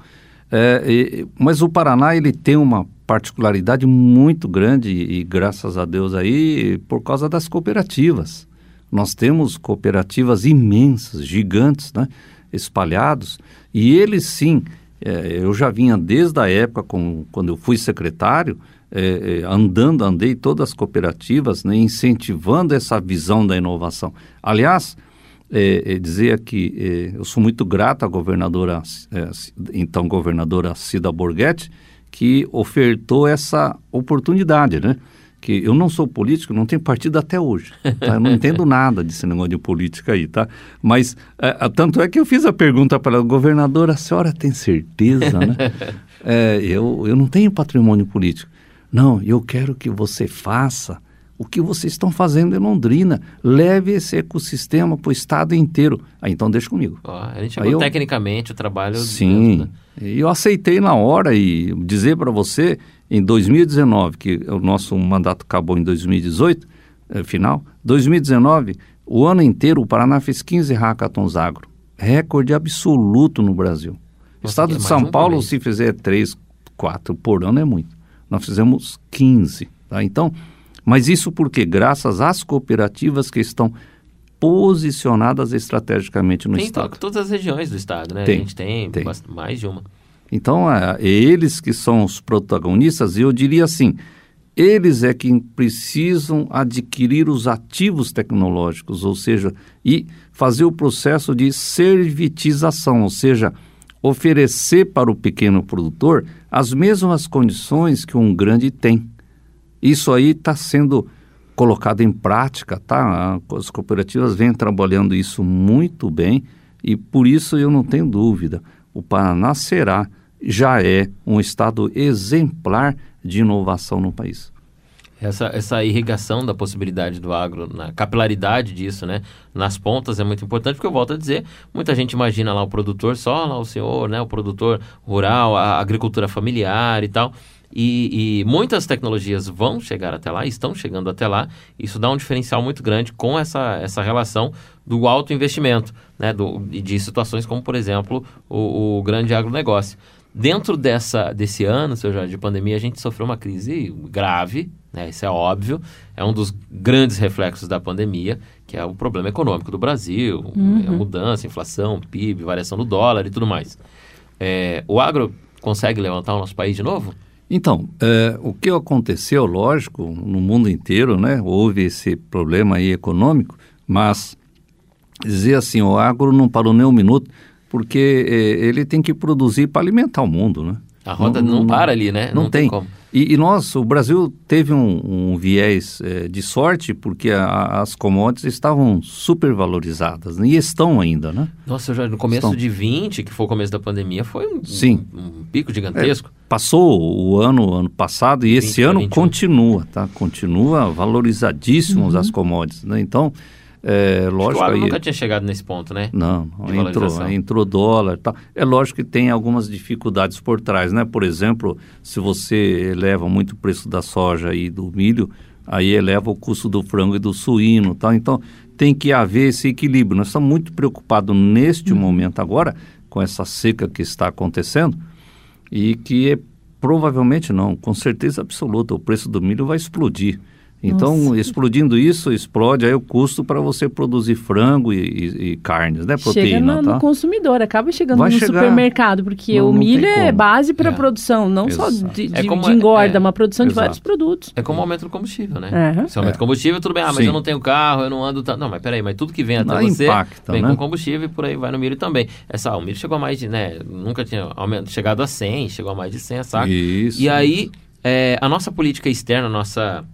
Speaker 4: É, e, mas o Paraná ele tem uma particularidade muito grande e, graças a Deus aí por causa das cooperativas. Nós temos cooperativas imensas, gigantes, né, espalhados e eles sim é, eu já vinha desde a época, com, quando eu fui secretário, é, é, andando, andei todas as cooperativas, né, incentivando essa visão da inovação. Aliás, é, é dizer que é, eu sou muito grato à governadora, então governadora Cida Borghetti, que ofertou essa oportunidade, né? Que eu não sou político, não tenho partido até hoje. Tá? Eu não entendo nada desse negócio de política aí, tá? Mas é, tanto é que eu fiz a pergunta para a governadora, a senhora tem certeza, né? é, eu, eu não tenho patrimônio político. Não, eu quero que você faça o que vocês estão fazendo em Londrina. Leve esse ecossistema para o estado inteiro. Ah, então deixa comigo.
Speaker 2: A gente chegou eu... tecnicamente o trabalho.
Speaker 4: Sim, né? eu aceitei na hora e dizer para você em 2019, que o nosso mandato acabou em 2018, é, final, 2019, o ano inteiro o Paraná fez 15 hackathons agro. Recorde absoluto no Brasil. Nossa, Estado é de São um Paulo, se fizer 3, 4 por ano é muito. Nós fizemos 15. Tá? Então, mas isso porque graças às cooperativas que estão posicionadas estrategicamente no
Speaker 2: tem
Speaker 4: Estado.
Speaker 2: Tem todas as regiões do Estado, né?
Speaker 4: Tem,
Speaker 2: a gente tem, tem. mais de uma.
Speaker 4: Então, é, é eles que são os protagonistas, e eu diria assim, eles é quem precisam adquirir os ativos tecnológicos, ou seja, e fazer o processo de servitização, ou seja, oferecer para o pequeno produtor as mesmas condições que um grande tem. Isso aí está sendo colocado em prática, tá? As cooperativas vêm trabalhando isso muito bem e por isso eu não tenho dúvida o Paraná será, já é, um estado exemplar de inovação no país.
Speaker 2: Essa, essa irrigação da possibilidade do agro, na capilaridade disso, né? Nas pontas é muito importante, porque eu volto a dizer, muita gente imagina lá o produtor só, lá o senhor, né? O produtor rural, a agricultura familiar e tal. E, e, muitas tecnologias vão chegar até lá, estão chegando até lá. Isso dá um diferencial muito grande com essa, essa relação do alto investimento, né? Do, de situações como, por exemplo, o, o grande agronegócio. Dentro dessa, desse ano, seu Jorge, de pandemia, a gente sofreu uma crise grave, né? Isso é óbvio. É um dos grandes reflexos da pandemia, que é o problema econômico do Brasil,
Speaker 3: Uhum.
Speaker 2: a mudança, inflação, PIB, variação do dólar e tudo mais. É, o agro consegue levantar o nosso país de novo?
Speaker 4: Então, é, o que aconteceu, lógico, no mundo inteiro, né? Houve esse problema aí econômico, mas dizer assim, o agro não parou nem um minuto, porque é, ele tem que produzir para alimentar o mundo, né?
Speaker 2: A roda não, para ali, né?
Speaker 4: Não, tem.
Speaker 2: como.
Speaker 4: E, e nós, o Brasil teve um, um viés é, de sorte porque a- as commodities estavam supervalorizadas né? e estão ainda, né?
Speaker 2: Nossa, já no começo
Speaker 4: Estão.
Speaker 2: de 20, que foi o começo da pandemia, foi um,
Speaker 4: Sim.
Speaker 2: um, um pico gigantesco.
Speaker 4: Passou o ano, ano passado e
Speaker 2: 20
Speaker 4: esse ano
Speaker 2: 21.
Speaker 4: continua, tá? Continua valorizadíssimos
Speaker 2: Uhum.
Speaker 4: as commodities, né? Então, é, lógico
Speaker 2: o agro
Speaker 4: aí...
Speaker 2: nunca tinha chegado nesse ponto, né?
Speaker 4: Não, entrou, entrou dólar tal. É lógico que tem algumas dificuldades por trás, né? Por exemplo, se você eleva muito o preço da soja e do milho, aí eleva o custo do frango e do suíno e tal. Então, tem que haver esse equilíbrio. Nós estamos muito preocupados neste momento agora, com essa seca que está acontecendo, e que é, provavelmente não, com certeza absoluta, o preço do milho vai explodir. Então,
Speaker 3: Nossa.
Speaker 4: explodindo isso, explode aí o custo para você produzir frango e, e- e carnes, né?
Speaker 3: Chega
Speaker 4: Proteína,
Speaker 3: no,
Speaker 4: tá?
Speaker 3: no consumidor, acaba chegando
Speaker 4: Vai
Speaker 3: no
Speaker 4: chegar.
Speaker 3: supermercado, porque
Speaker 4: Não-
Speaker 3: o
Speaker 4: não
Speaker 3: milho é base para
Speaker 2: É.
Speaker 3: produção, não só
Speaker 4: Exato.
Speaker 3: de,
Speaker 2: É
Speaker 3: de-
Speaker 2: como
Speaker 3: de
Speaker 2: é-
Speaker 3: engorda,
Speaker 2: é.
Speaker 3: uma produção de
Speaker 4: Exato.
Speaker 3: vários produtos.
Speaker 2: É como o aumento do combustível, né?
Speaker 3: É.
Speaker 2: Se aumenta o combustível, tudo bem. Ah, mas
Speaker 4: Sim.
Speaker 2: eu não tenho carro, eu não ando... Tá... Não, mas peraí, mas tudo que vem até
Speaker 4: Não,
Speaker 2: você
Speaker 4: impacta,
Speaker 2: vem
Speaker 4: né?
Speaker 2: com combustível e por aí vai no milho também. Essa, o milho chegou a mais de, né? Nunca tinha aument... chegado a 100, chegou a mais de 100 a saco.
Speaker 4: Isso.
Speaker 2: E aí, é, a nossa política externa, a nossa...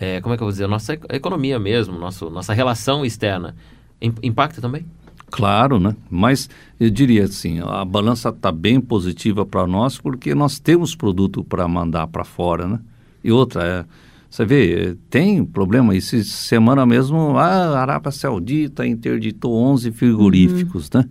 Speaker 2: é, como é que eu vou dizer? A nossa ec- economia mesmo, nosso, nossa relação externa, im- impacta também?
Speaker 4: Claro, né? Mas eu diria assim, a balança está bem positiva para nós porque nós temos produto para mandar para fora, né? E outra, é, você vê, é, tem problema. Essa semana mesmo, a Arábia Saudita interditou 11 frigoríficos, né?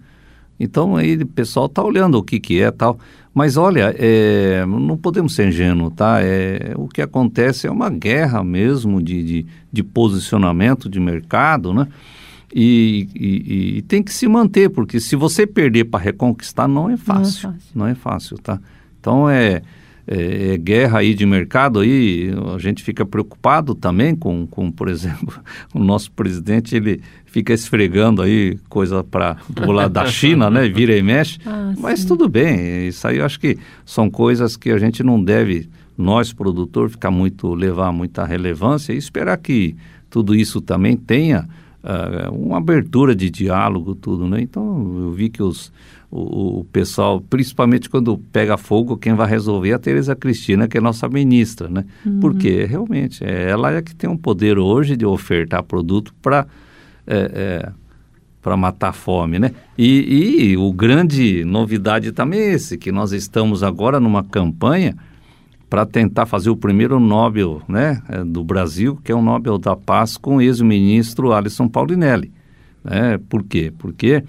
Speaker 4: Então aí o pessoal está olhando o que que é tal. Mas olha, é, não podemos ser ingênuos, tá? É, o que acontece é uma guerra mesmo de, de, de posicionamento de mercado, né? E, e- e tem que se manter, porque se você perder para reconquistar, não é fácil.
Speaker 3: fácil.
Speaker 4: Não é fácil, tá? Então é, é- é guerra aí de mercado aí, a gente fica preocupado também com, com por exemplo, o nosso presidente, ele fica esfregando aí coisa para do lado da China, né? Vira e mexe.
Speaker 3: Ah,
Speaker 4: Mas
Speaker 3: sim.
Speaker 4: tudo bem, isso aí eu acho que são coisas que a gente não deve, nós, produtor, ficar muito, levar muita relevância e esperar que tudo isso também tenha ah, uma abertura de diálogo, tudo, né? Então, eu vi que os, o, o pessoal, principalmente quando pega fogo, quem vai resolver é a Tereza Cristina, que é nossa ministra, né? Porque, realmente, é, ela é que tem um poder hoje de ofertar produto para... para matar a fome, né? E, e o grande novidade também é esse, que nós estamos agora numa campanha para tentar fazer o primeiro Nobel né, eh, do Brasil, que é o Nobel da Paz, com o ex-ministro Alisson Paulinelli. Né? Por quê? Porque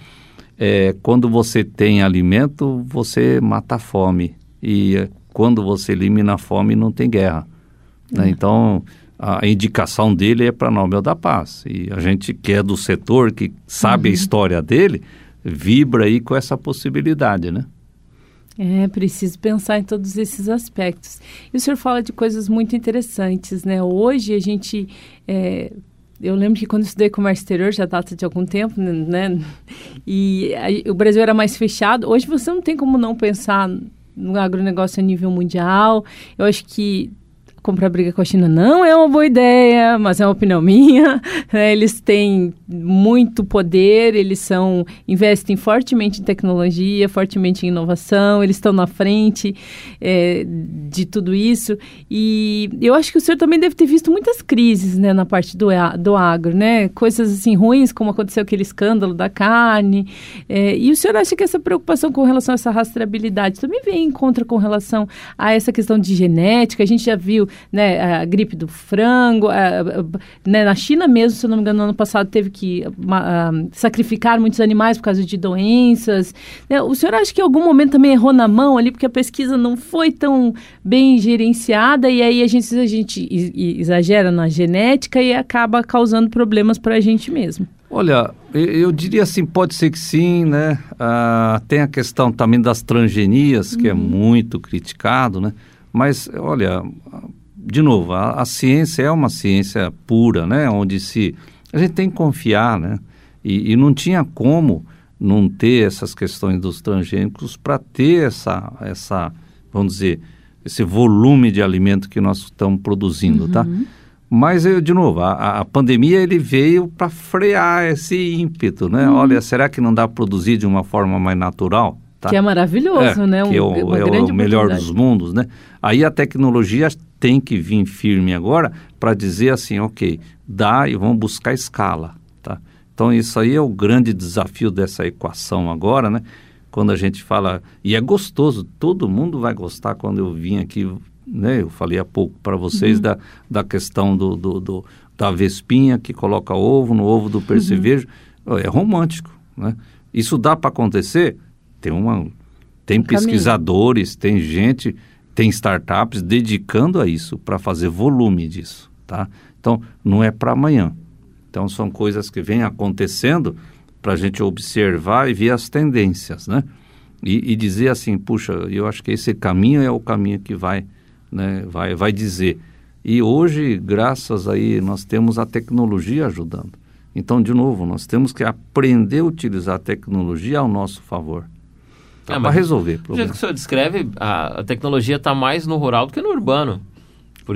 Speaker 4: eh, quando você tem alimento, você mata a fome. E eh, quando você elimina a fome, não tem guerra. né? Então, a indicação dele é para Nobel da Paz. E a gente que é do setor, que sabe a história dele, vibra aí com essa possibilidade, né?
Speaker 3: É, preciso pensar em todos esses aspectos. E o senhor fala de coisas muito interessantes, né? Hoje a gente. é, eu lembro que quando estudei comércio exterior, já data de algum tempo, né? E aí, o Brasil era mais fechado. Hoje você não tem como não pensar no agronegócio a nível mundial. Eu acho que comprar briga com a China não é uma boa ideia, mas é uma opinião minha. né? Eles têm muito poder, eles são investem fortemente em tecnologia, fortemente em inovação, eles estão na frente é, de tudo isso. E eu acho que o senhor também deve ter visto muitas crises né, na parte do, do agro, né? Coisas assim ruins, como aconteceu aquele escândalo da carne. É, e o senhor acha que essa preocupação com relação a essa rastreabilidade também vem em contra com relação a essa questão de genética? A gente já viu né, a gripe do frango, a, a, né, na China mesmo, se não me engano, no ano passado teve que uma, sacrificar muitos animais por causa de doenças. Né? O senhor acha que em algum momento também errou na mão ali, porque a pesquisa não foi tão bem gerenciada e aí a gente, a gente exagera na genética e acaba causando problemas para a gente mesmo?
Speaker 4: Olha, eu diria assim, pode ser que sim, né? Ah, tem a questão também das transgenias, que é uhum. é muito criticado, né? Mas, olha, de novo, a, a, ciência é uma ciência pura, né? Onde se a gente tem que confiar, né? E, e não tinha como não ter essas questões dos transgênicos para ter essa, essa, vamos dizer, esse volume de alimento que nós estamos produzindo, tá? uhum. tá? Mas, eu, de novo, a, a pandemia ele veio para frear esse ímpeto, né? Uhum. Olha, será que não dá para produzir de uma forma mais natural?
Speaker 3: Tá? Que é maravilhoso,
Speaker 4: é,
Speaker 3: né?
Speaker 4: Um, que é o, é o melhor dos mundos, né? Aí a tecnologia tem que vir firme agora para dizer assim, ok, dá e vamos buscar escala, tá? Então isso aí é o grande desafio dessa equação agora, né? Quando a gente fala, e é gostoso, todo mundo vai gostar quando eu vim aqui né? Eu falei há pouco para vocês uhum. da, da questão do, do, do, da vespinha que coloca ovo no ovo do percevejo. Uhum. É romântico, né? Isso dá para acontecer? Tem uma tem pesquisadores, tem gente, tem startups dedicando a isso para fazer volume disso, tá? Então não é para amanhã. Então são coisas que vêm acontecendo para a gente observar e ver as tendências, né? E, e, dizer assim, puxa, eu acho que esse caminho é o caminho que vai né, vai, vai dizer. E hoje, graças aí, nós temos a tecnologia ajudando. Então, de novo, nós temos que aprender a utilizar a tecnologia ao nosso favor. É, para resolver
Speaker 2: problemas. Do jeito que o senhor descreve, a, a tecnologia está mais no rural do que no urbano.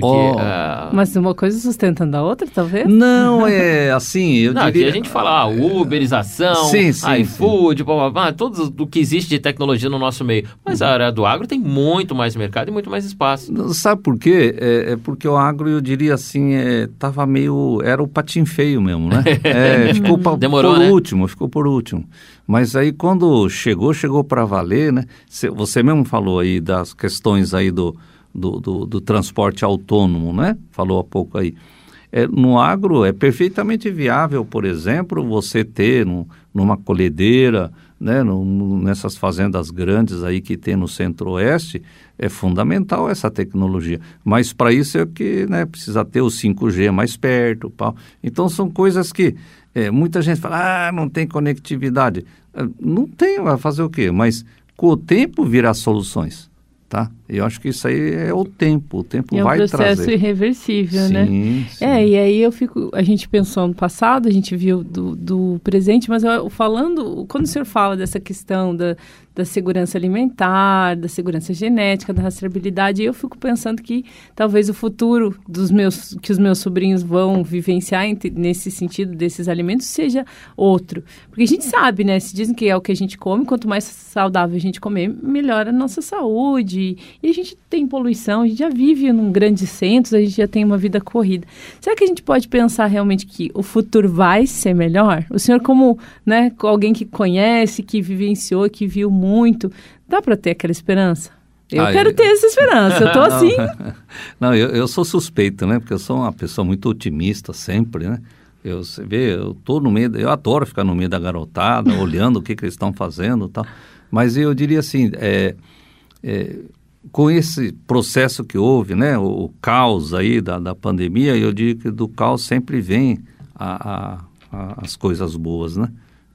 Speaker 2: Porque,
Speaker 3: oh. uh... Mas uma coisa sustentando a outra, talvez?
Speaker 4: Não, é assim, eu
Speaker 2: Não,
Speaker 4: diria...
Speaker 2: Aqui a gente fala ah, uberização, sim, sim, iFood, sim. Blá, blá, blá, tudo o que existe de tecnologia no nosso meio. Mas a área do agro tem muito mais mercado e muito mais espaço.
Speaker 4: Sabe por quê? É, é porque o agro, eu diria assim, é, tava meio... Era o patim feio mesmo, né? É, ficou pra, Demorou, por né? último, ficou por último. Mas aí quando chegou, chegou para valer, né? Você mesmo falou aí das questões aí do do, do, do transporte autônomo, né? Falou há pouco aí. É, no agro é perfeitamente viável, por exemplo, você ter numa colhedeira, né, no, nessas fazendas grandes aí que tem no centro-oeste, é fundamental essa tecnologia. Mas para isso é que né, precisa ter o 5G mais perto. Pau. Então são coisas que é, muita gente fala, ah, não tem conectividade. É, não tem, vai fazer o quê? Mas com o tempo virá soluções tá? Eu acho que isso aí é o tempo, o tempo
Speaker 3: é
Speaker 4: vai
Speaker 3: trazer. É um processo irreversível, né? sim, né? Sim. É, e aí eu fico, a gente pensou no passado, a gente viu do, do presente, mas eu, falando, quando o senhor fala dessa questão da, da segurança alimentar, da segurança genética, da rastreabilidade, eu fico pensando que talvez o futuro dos meus, que os meus sobrinhos vão vivenciar nesse sentido desses alimentos seja outro. Porque a gente sabe, né? Se dizem que é o que a gente come, quanto mais saudável a gente comer, melhora a nossa saúde. E a gente tem poluição, a gente já vive num grande centro, a gente já tem uma vida corrida. Será que a gente pode pensar realmente que o futuro vai ser melhor? O senhor, como né, alguém que conhece, que vivenciou, que viu muito. Dá para ter aquela esperança? Eu ah, quero eu... ter essa esperança, eu tô assim.
Speaker 4: Não, eu, eu, sou suspeito, né? Porque eu sou uma pessoa muito otimista sempre, né? Eu, você vê, eu tô no meio, eu adoro ficar no meio da garotada, olhando o que, que eles estão fazendo tal. Mas eu diria assim, é, é, com esse processo que houve, né? O, o caos aí da, da pandemia, eu diria que do caos sempre vem a, a, a, as coisas boas, né?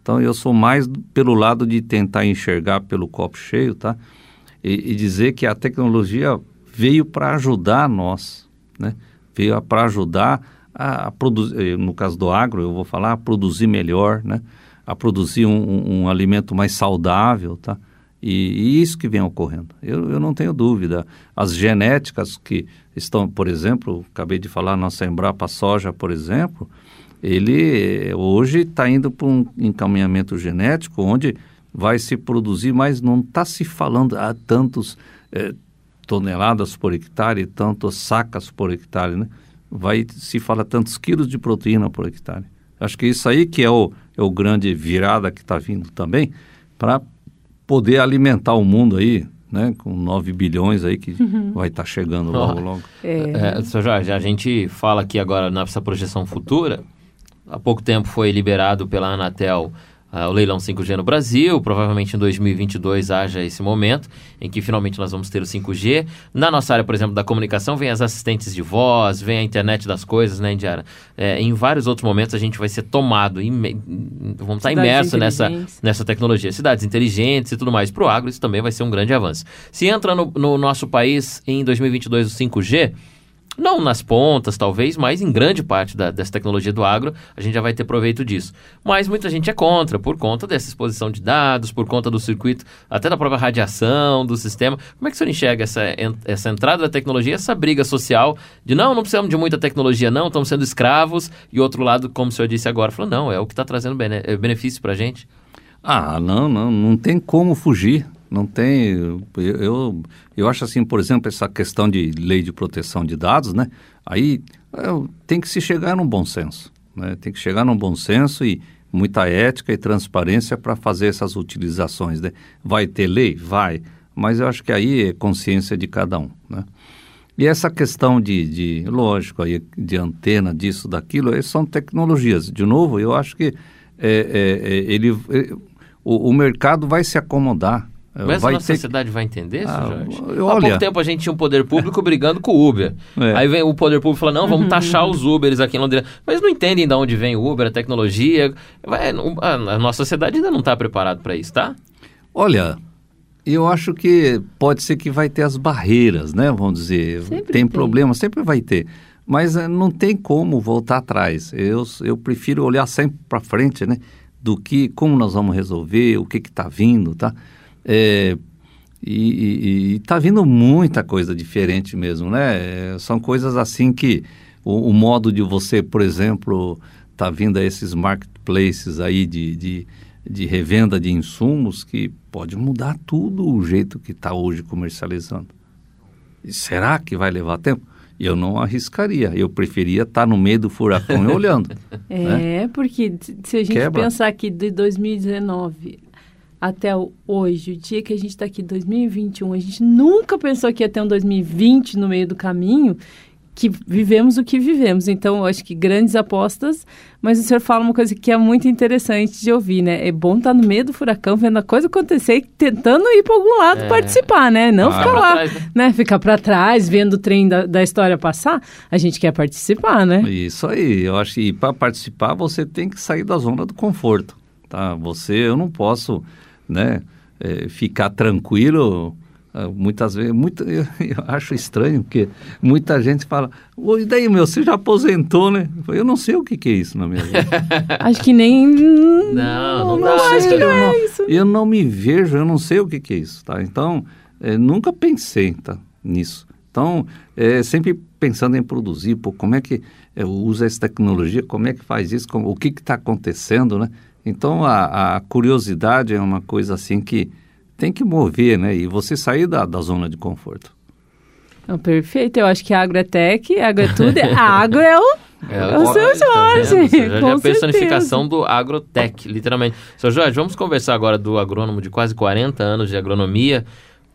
Speaker 4: Então eu sou mais pelo lado de tentar enxergar pelo copo cheio, tá? E, e dizer que a tecnologia veio para ajudar nós, né? Veio para ajudar a, a, produzir, eh, no caso do agro, eu vou falar, a produzir melhor, né? A produzir um, um, um alimento mais saudável, tá? E, e, isso que vem ocorrendo. Eu, eu não tenho dúvida. As genéticas que estão, por exemplo, acabei de falar, nossa Embrapa Soja, por exemplo, ele hoje está indo para um encaminhamento genético onde vai se produzir, mas não está se falando a tantos eh, toneladas por hectare, tantos sacas por hectare, né? Vai se fala tantos quilos de proteína por hectare. Acho que isso aí que é o, é o grande virada que está vindo também para poder alimentar o mundo aí, né, com 9 bilhões aí que uhum. vai estar tá chegando logo, logo.
Speaker 2: É. É, Jorge, a gente fala aqui agora nessa projeção futura, há pouco tempo foi liberado pela Anatel uh, o leilão 5G no Brasil. Provavelmente em 2022 haja esse momento em que finalmente nós vamos ter o 5G. Na nossa área, por exemplo, da comunicação, vem as assistentes de voz, vem a internet das coisas, né, Indiara? É, em vários outros momentos a gente vai ser tomado, vamos estar imerso nessa, nessa tecnologia. Cidades inteligentes e tudo mais. Para o agro, isso também vai ser um grande avanço. Se entra no, no nosso país em 2022 o 5G, não nas pontas, talvez, mas em grande parte da, dessa tecnologia do agro, a gente já vai ter proveito disso. Mas muita gente é contra, por conta dessa exposição de dados, por conta do circuito, até da própria radiação, do sistema. Como é que o senhor enxerga essa, essa entrada da tecnologia, essa briga social de não, não precisamos de muita tecnologia, não, estamos sendo escravos, e outro lado, como o senhor disse agora, falou, não, é o que está trazendo bene benefício para a gente.
Speaker 4: Ah, não, não, não tem como fugir. Não tem. Eu, eu, eu acho assim, por exemplo, essa questão de lei de proteção de dados, né? Aí é, tem que se chegar num bom senso. Né? Tem que chegar num bom senso e muita ética e transparência para fazer essas utilizações. Né? Vai ter lei? Vai. Mas eu acho que aí é consciência de cada um. Né? E essa questão de, de, lógico, aí, de antena, disso, daquilo, são tecnologias. De novo, eu acho que é, é, é ele, é, o, o mercado vai se acomodar.
Speaker 2: Mas vai a nossa ter... sociedade vai entender isso, ah, Jorge? Olha... Há pouco tempo a gente tinha um poder público brigando com o Uber. É. Aí vem o poder público e fala, não, vamos uhum. taxar os Ubers aqui em Londrina. Mas não entendem de onde vem o Uber, a tecnologia. Vai, a nossa sociedade ainda não está preparada para isso, tá?
Speaker 4: Olha, eu acho que pode ser que vai ter as barreiras, né? Vamos dizer, sempre tem, tem problema, sempre vai ter. Mas eh, não tem como voltar atrás. Eu, eu prefiro olhar sempre para frente, né? Do que como nós vamos resolver, o que está vindo, tá? É, e está vindo muita coisa diferente mesmo, né? É, são coisas assim que o, o, modo de você, por exemplo, tá vindo a esses marketplaces aí de, de, de revenda de insumos que pode mudar tudo o jeito que está hoje comercializando. E será que vai levar tempo? Eu não arriscaria. Eu preferia estar tá no meio do furacão e olhando.
Speaker 3: É, né? porque se a gente Quebra. pensar que de 2019 até hoje, o dia que a gente está aqui, 2021, a gente nunca pensou que ia ter um 2020 no meio do caminho, que vivemos o que vivemos. Então, eu acho que grandes apostas, mas o senhor fala uma coisa que é muito interessante de ouvir, né? É bom estar tá no meio do furacão, vendo a coisa acontecer e tentando ir para algum lado é. participar, né? Não ah, ficar lá, trás, né? né? Ficar para trás, vendo o trem da, da história passar. A gente quer participar, né?
Speaker 4: Isso aí. Eu acho que para participar você tem que sair da zona do conforto, tá? Você, eu não posso né, é, ficar tranquilo. Ah, muitas vezes, muito, eu, eu, acho estranho, porque muita gente fala, e daí, meu, você já aposentou, né? Eu não sei o que, que é isso na minha vida.
Speaker 3: acho que nem...
Speaker 2: Não, não, não dá.
Speaker 3: Acho que não é isso.
Speaker 4: Eu não me vejo, eu não sei o que, que é isso, tá? Então, é, nunca pensei tá, nisso. Então, é, sempre pensando em produzir, pô, como é que é, usa essa tecnologia, como é que faz isso, como, o que está acontecendo, né? Então a, a, curiosidade é uma coisa assim que tem que mover, né? E você sair da, da zona de conforto.
Speaker 3: Não, perfeito, eu acho que agro é tech, agro é tudo, agro é o, é, é o seu
Speaker 2: tá Jorge. Tá é a personificação do agrotech, literalmente. Seu Jorge, vamos conversar agora do agrônomo de quase 40 anos de agronomia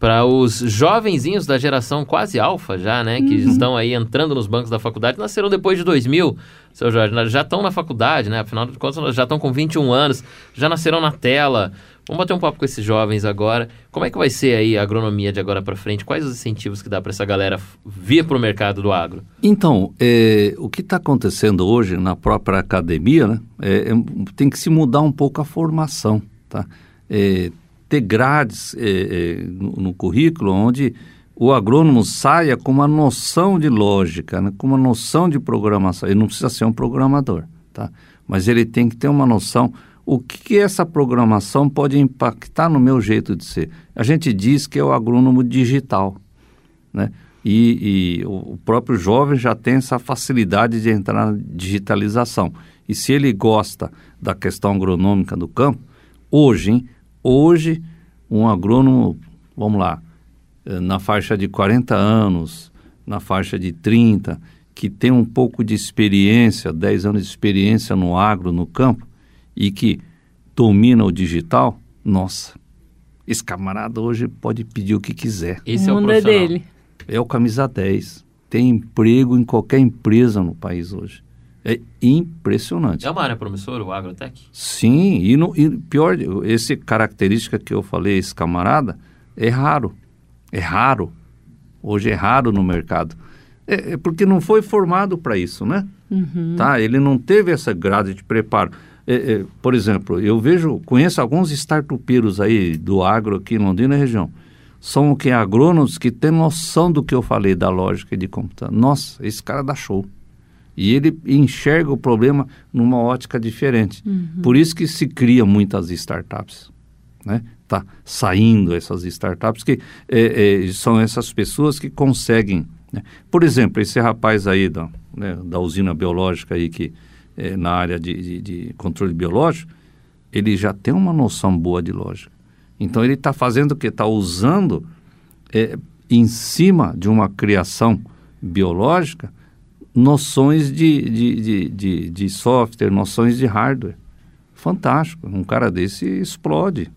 Speaker 2: para os jovenzinhos da geração quase alfa já, né? Que uhum. estão aí entrando nos bancos da faculdade, nasceram depois de 2000 seu Jorge, já estão na faculdade, né? Afinal de contas, já estão com 21 anos, já nasceram na tela. Vamos bater um papo com esses jovens agora. Como é que vai ser aí a agronomia de agora para frente? Quais os incentivos que dá para essa galera vir para o mercado do agro?
Speaker 4: Então, é, o que está acontecendo hoje na própria academia, né? É, é, tem que se mudar um pouco a formação, tá? É, ter grades é, é, no, no currículo onde o agrônomo saia com uma noção de lógica, né? com uma noção de programação. Ele não precisa ser um programador, tá? mas ele tem que ter uma noção o que, que essa programação pode impactar no meu jeito de ser. A gente diz que é o agrônomo digital, né? E, e o próprio jovem já tem essa facilidade de entrar na digitalização. e se ele gosta da questão agronômica do campo, hoje, hein, hoje, um agrônomo, vamos lá, eh, na faixa de 40 anos, na faixa de 30, que tem um pouco de experiência, 10 anos de experiência no agro, no campo, e que domina o digital, nossa, esse camarada hoje pode pedir o que quiser.
Speaker 2: Esse
Speaker 3: o
Speaker 2: é o
Speaker 3: mundo é
Speaker 2: profissional.
Speaker 3: dele.
Speaker 4: É o camisa 10. Tem emprego em qualquer empresa no país hoje. É impressionante.
Speaker 2: É uma área promissora, o agrotech?
Speaker 4: Sim, e, no, e pior, esse característica que eu falei, esse camarada, é raro. É raro. Hoje é raro no mercado. É, é porque não foi formado para isso, né? Tá? Ele não teve essa grade de preparo. É, é, por exemplo, eu vejo, conheço alguns startupeiros aí do agro aqui em Londrina e região. São o que agrônomos que têm noção do que eu falei da lógica de computação. Nossa, esse cara dá show. E ele enxerga o problema numa ótica diferente. Por isso que se cria muitas startups. Né? Tá saindo essas startups que é, é, são essas pessoas que conseguem. né? Por exemplo, esse rapaz aí da, né, da usina biológica aí que é, na área de, de, de controle biológico, ele já tem uma noção boa de lógica. Então ele está fazendo o que? Está usando é, em cima de uma criação biológica noções de, de, de, de, de software, noções de hardware. Fantástico. Um cara desse explode.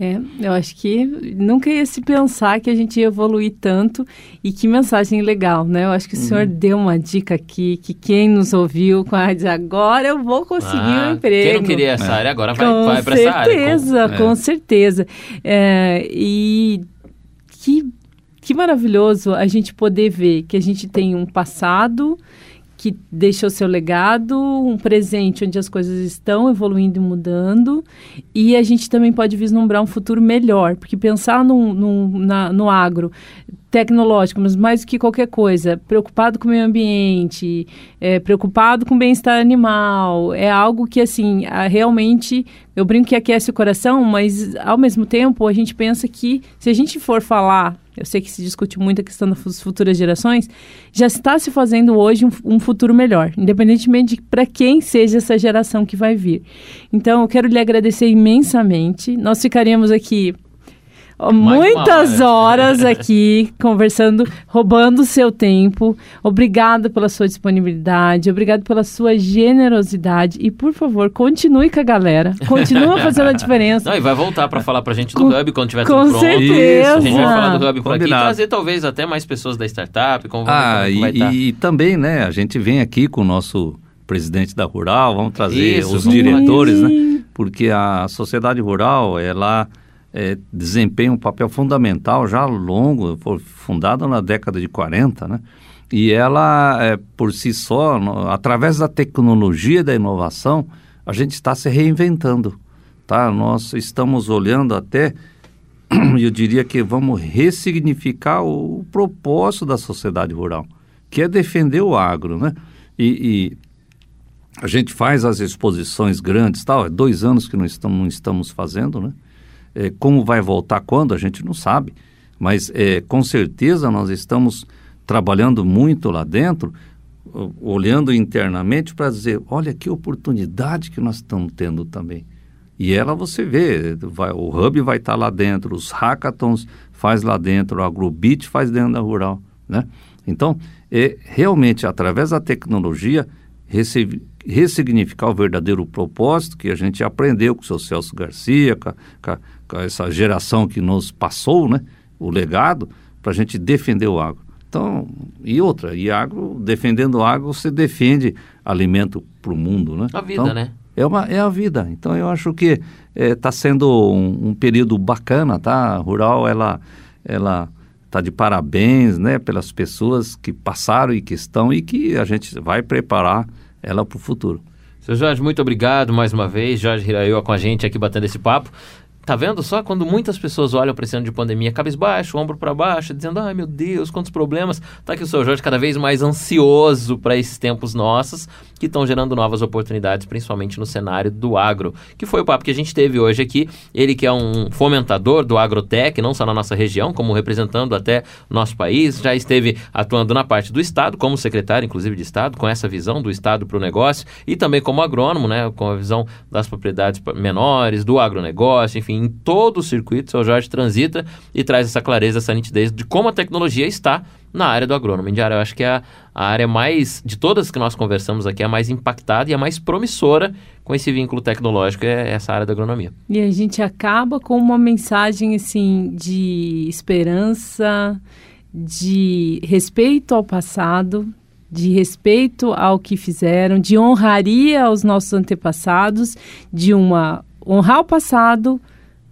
Speaker 3: É, eu acho que nunca ia se pensar que a gente ia evoluir tanto e que mensagem legal, né? Eu acho que o senhor deu uma dica aqui que quem nos ouviu com a dizer agora eu vou conseguir
Speaker 2: Ah,
Speaker 3: um emprego.
Speaker 2: Quem não queria essa área agora vai,
Speaker 3: com
Speaker 2: vai para essa área.
Speaker 3: certeza,
Speaker 4: Com-
Speaker 3: com
Speaker 4: é.
Speaker 3: certeza. É, e que, que maravilhoso a gente poder ver que a gente tem um passado que deixou seu legado, um presente onde as coisas estão evoluindo e mudando, e a gente também pode vislumbrar um futuro melhor, porque pensar no, no, na- no agro tecnológico, mas mais do que qualquer coisa, preocupado com o meio ambiente, é, preocupado com o bem-estar animal, é algo que, assim, a- realmente, eu brinco que aquece o coração, mas, ao mesmo tempo, a gente pensa que, se a gente for falar, eu sei que se discute muito a questão das futuras gerações, já está se fazendo hoje um, um futuro melhor, independentemente de para quem seja essa geração que vai vir. Então, eu quero lhe agradecer imensamente. Nós ficaríamos aqui muitas
Speaker 2: hora.
Speaker 3: horas aqui conversando, roubando o seu tempo. Obrigada pela sua disponibilidade, obrigado pela sua generosidade e, por favor, continue com a galera. Continua fazendo a diferença.
Speaker 2: Não, e vai voltar para falar pra gente do
Speaker 3: Com-
Speaker 2: Hub quando tiver
Speaker 3: com
Speaker 2: tudo pronto.
Speaker 3: certeza.
Speaker 2: A gente vai falar do Hub por aqui e
Speaker 4: Combinado.
Speaker 2: trazer talvez até mais pessoas da startup. Como,
Speaker 4: Ah,
Speaker 2: como
Speaker 4: e,
Speaker 2: vai tá.
Speaker 4: e também, né, a gente vem aqui com o nosso presidente da Rural, vamos trazer
Speaker 2: Isso,
Speaker 4: os
Speaker 2: vamos
Speaker 4: diretores,
Speaker 3: lá.
Speaker 4: né? Porque a sociedade rural, ela é, desempenha um papel fundamental já longo, foi fundada na década de 40, né? E ela, é, por si só, no- através da tecnologia da inovação, a gente está se reinventando, tá? Nós estamos olhando até eu diria que vamos ressignificar o propósito da sociedade rural, que é defender o agro, né? E, e a gente faz as exposições grandes, tal, é dois anos que não estamos, não estamos fazendo, né? É, como vai voltar quando, a gente não sabe, mas é, com certeza nós estamos trabalhando muito lá dentro, olhando internamente para dizer, olha que oportunidade que nós estamos tendo também. E ela você vê, vai- o Hub vai estar lá dentro, os hackathons faz lá dentro, o Agrobit faz dentro da rural, né? Então, é realmente através da tecnologia ressignificar o verdadeiro propósito que a gente aprendeu com o seu Celso Garcia, com, a- com a- com essa geração que nos passou, né? O legado para a gente defender o agro. Então, e outra, e agro, defendendo o agro, você defende alimento para o mundo, né?
Speaker 2: A vida,
Speaker 4: Então,
Speaker 2: né?
Speaker 4: é, uma, é a vida. Então eu acho que está sendo um, um período bacana, tá? A Rural, ela ela está de parabéns, né? Pelas pessoas que passaram e que estão e que a gente vai preparar ela para o futuro.
Speaker 2: Seu Jorge, muito obrigado mais uma vez. Jorge Hiraioa com a gente aqui batendo esse papo. Tá vendo só quando muitas pessoas olham para esse ano de pandemia, cabisbaixo, ombro para baixo, dizendo: "Ai, meu Deus, quantos problemas". Tá aqui o seu Jorge cada vez mais ansioso para esses tempos nossos, que estão gerando novas oportunidades, principalmente no cenário do agro, que foi o papo que a gente teve hoje aqui. Ele que é um fomentador do agrotech, não só na nossa região, como representando até nosso país, já esteve atuando na parte do estado, como secretário inclusive de estado, com essa visão do estado para o negócio e também como agrônomo, né, com a visão das propriedades menores, do agronegócio, enfim, em todo o circuito, o seu Jorge transita e traz essa clareza, essa nitidez de como a tecnologia está na área do agrônomo. Indiara, eu acho que é a, a área mais, de todas que nós conversamos aqui, é a mais impactada e a mais promissora com esse vínculo tecnológico, é essa área da agronomia.
Speaker 3: E a gente acaba com uma mensagem, assim, de esperança, de respeito ao passado, de respeito ao que fizeram, de honraria aos nossos antepassados, de uma honrar o passado,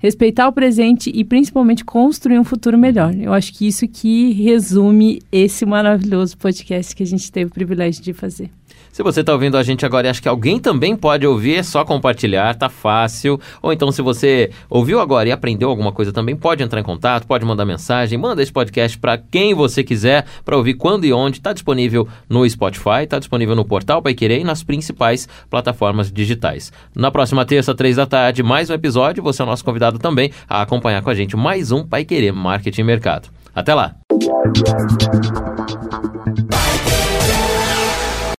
Speaker 3: respeitar o presente e principalmente construir um futuro melhor. Eu acho que isso que resume esse maravilhoso podcast que a gente teve o privilégio de fazer.
Speaker 2: Se você está ouvindo a gente agora e acha que alguém também pode ouvir, é só compartilhar, tá fácil. Ou então, se você ouviu agora e aprendeu alguma coisa também, pode entrar em contato, pode mandar mensagem, manda esse podcast para quem você quiser, para ouvir quando e onde. Está disponível no Spotify, está disponível no portal Pai Querer e nas principais plataformas digitais. Na próxima terça, três da tarde, mais um episódio. Você é o nosso convidado também a acompanhar com a gente mais um Pai Querer Marketing Mercado. Até lá!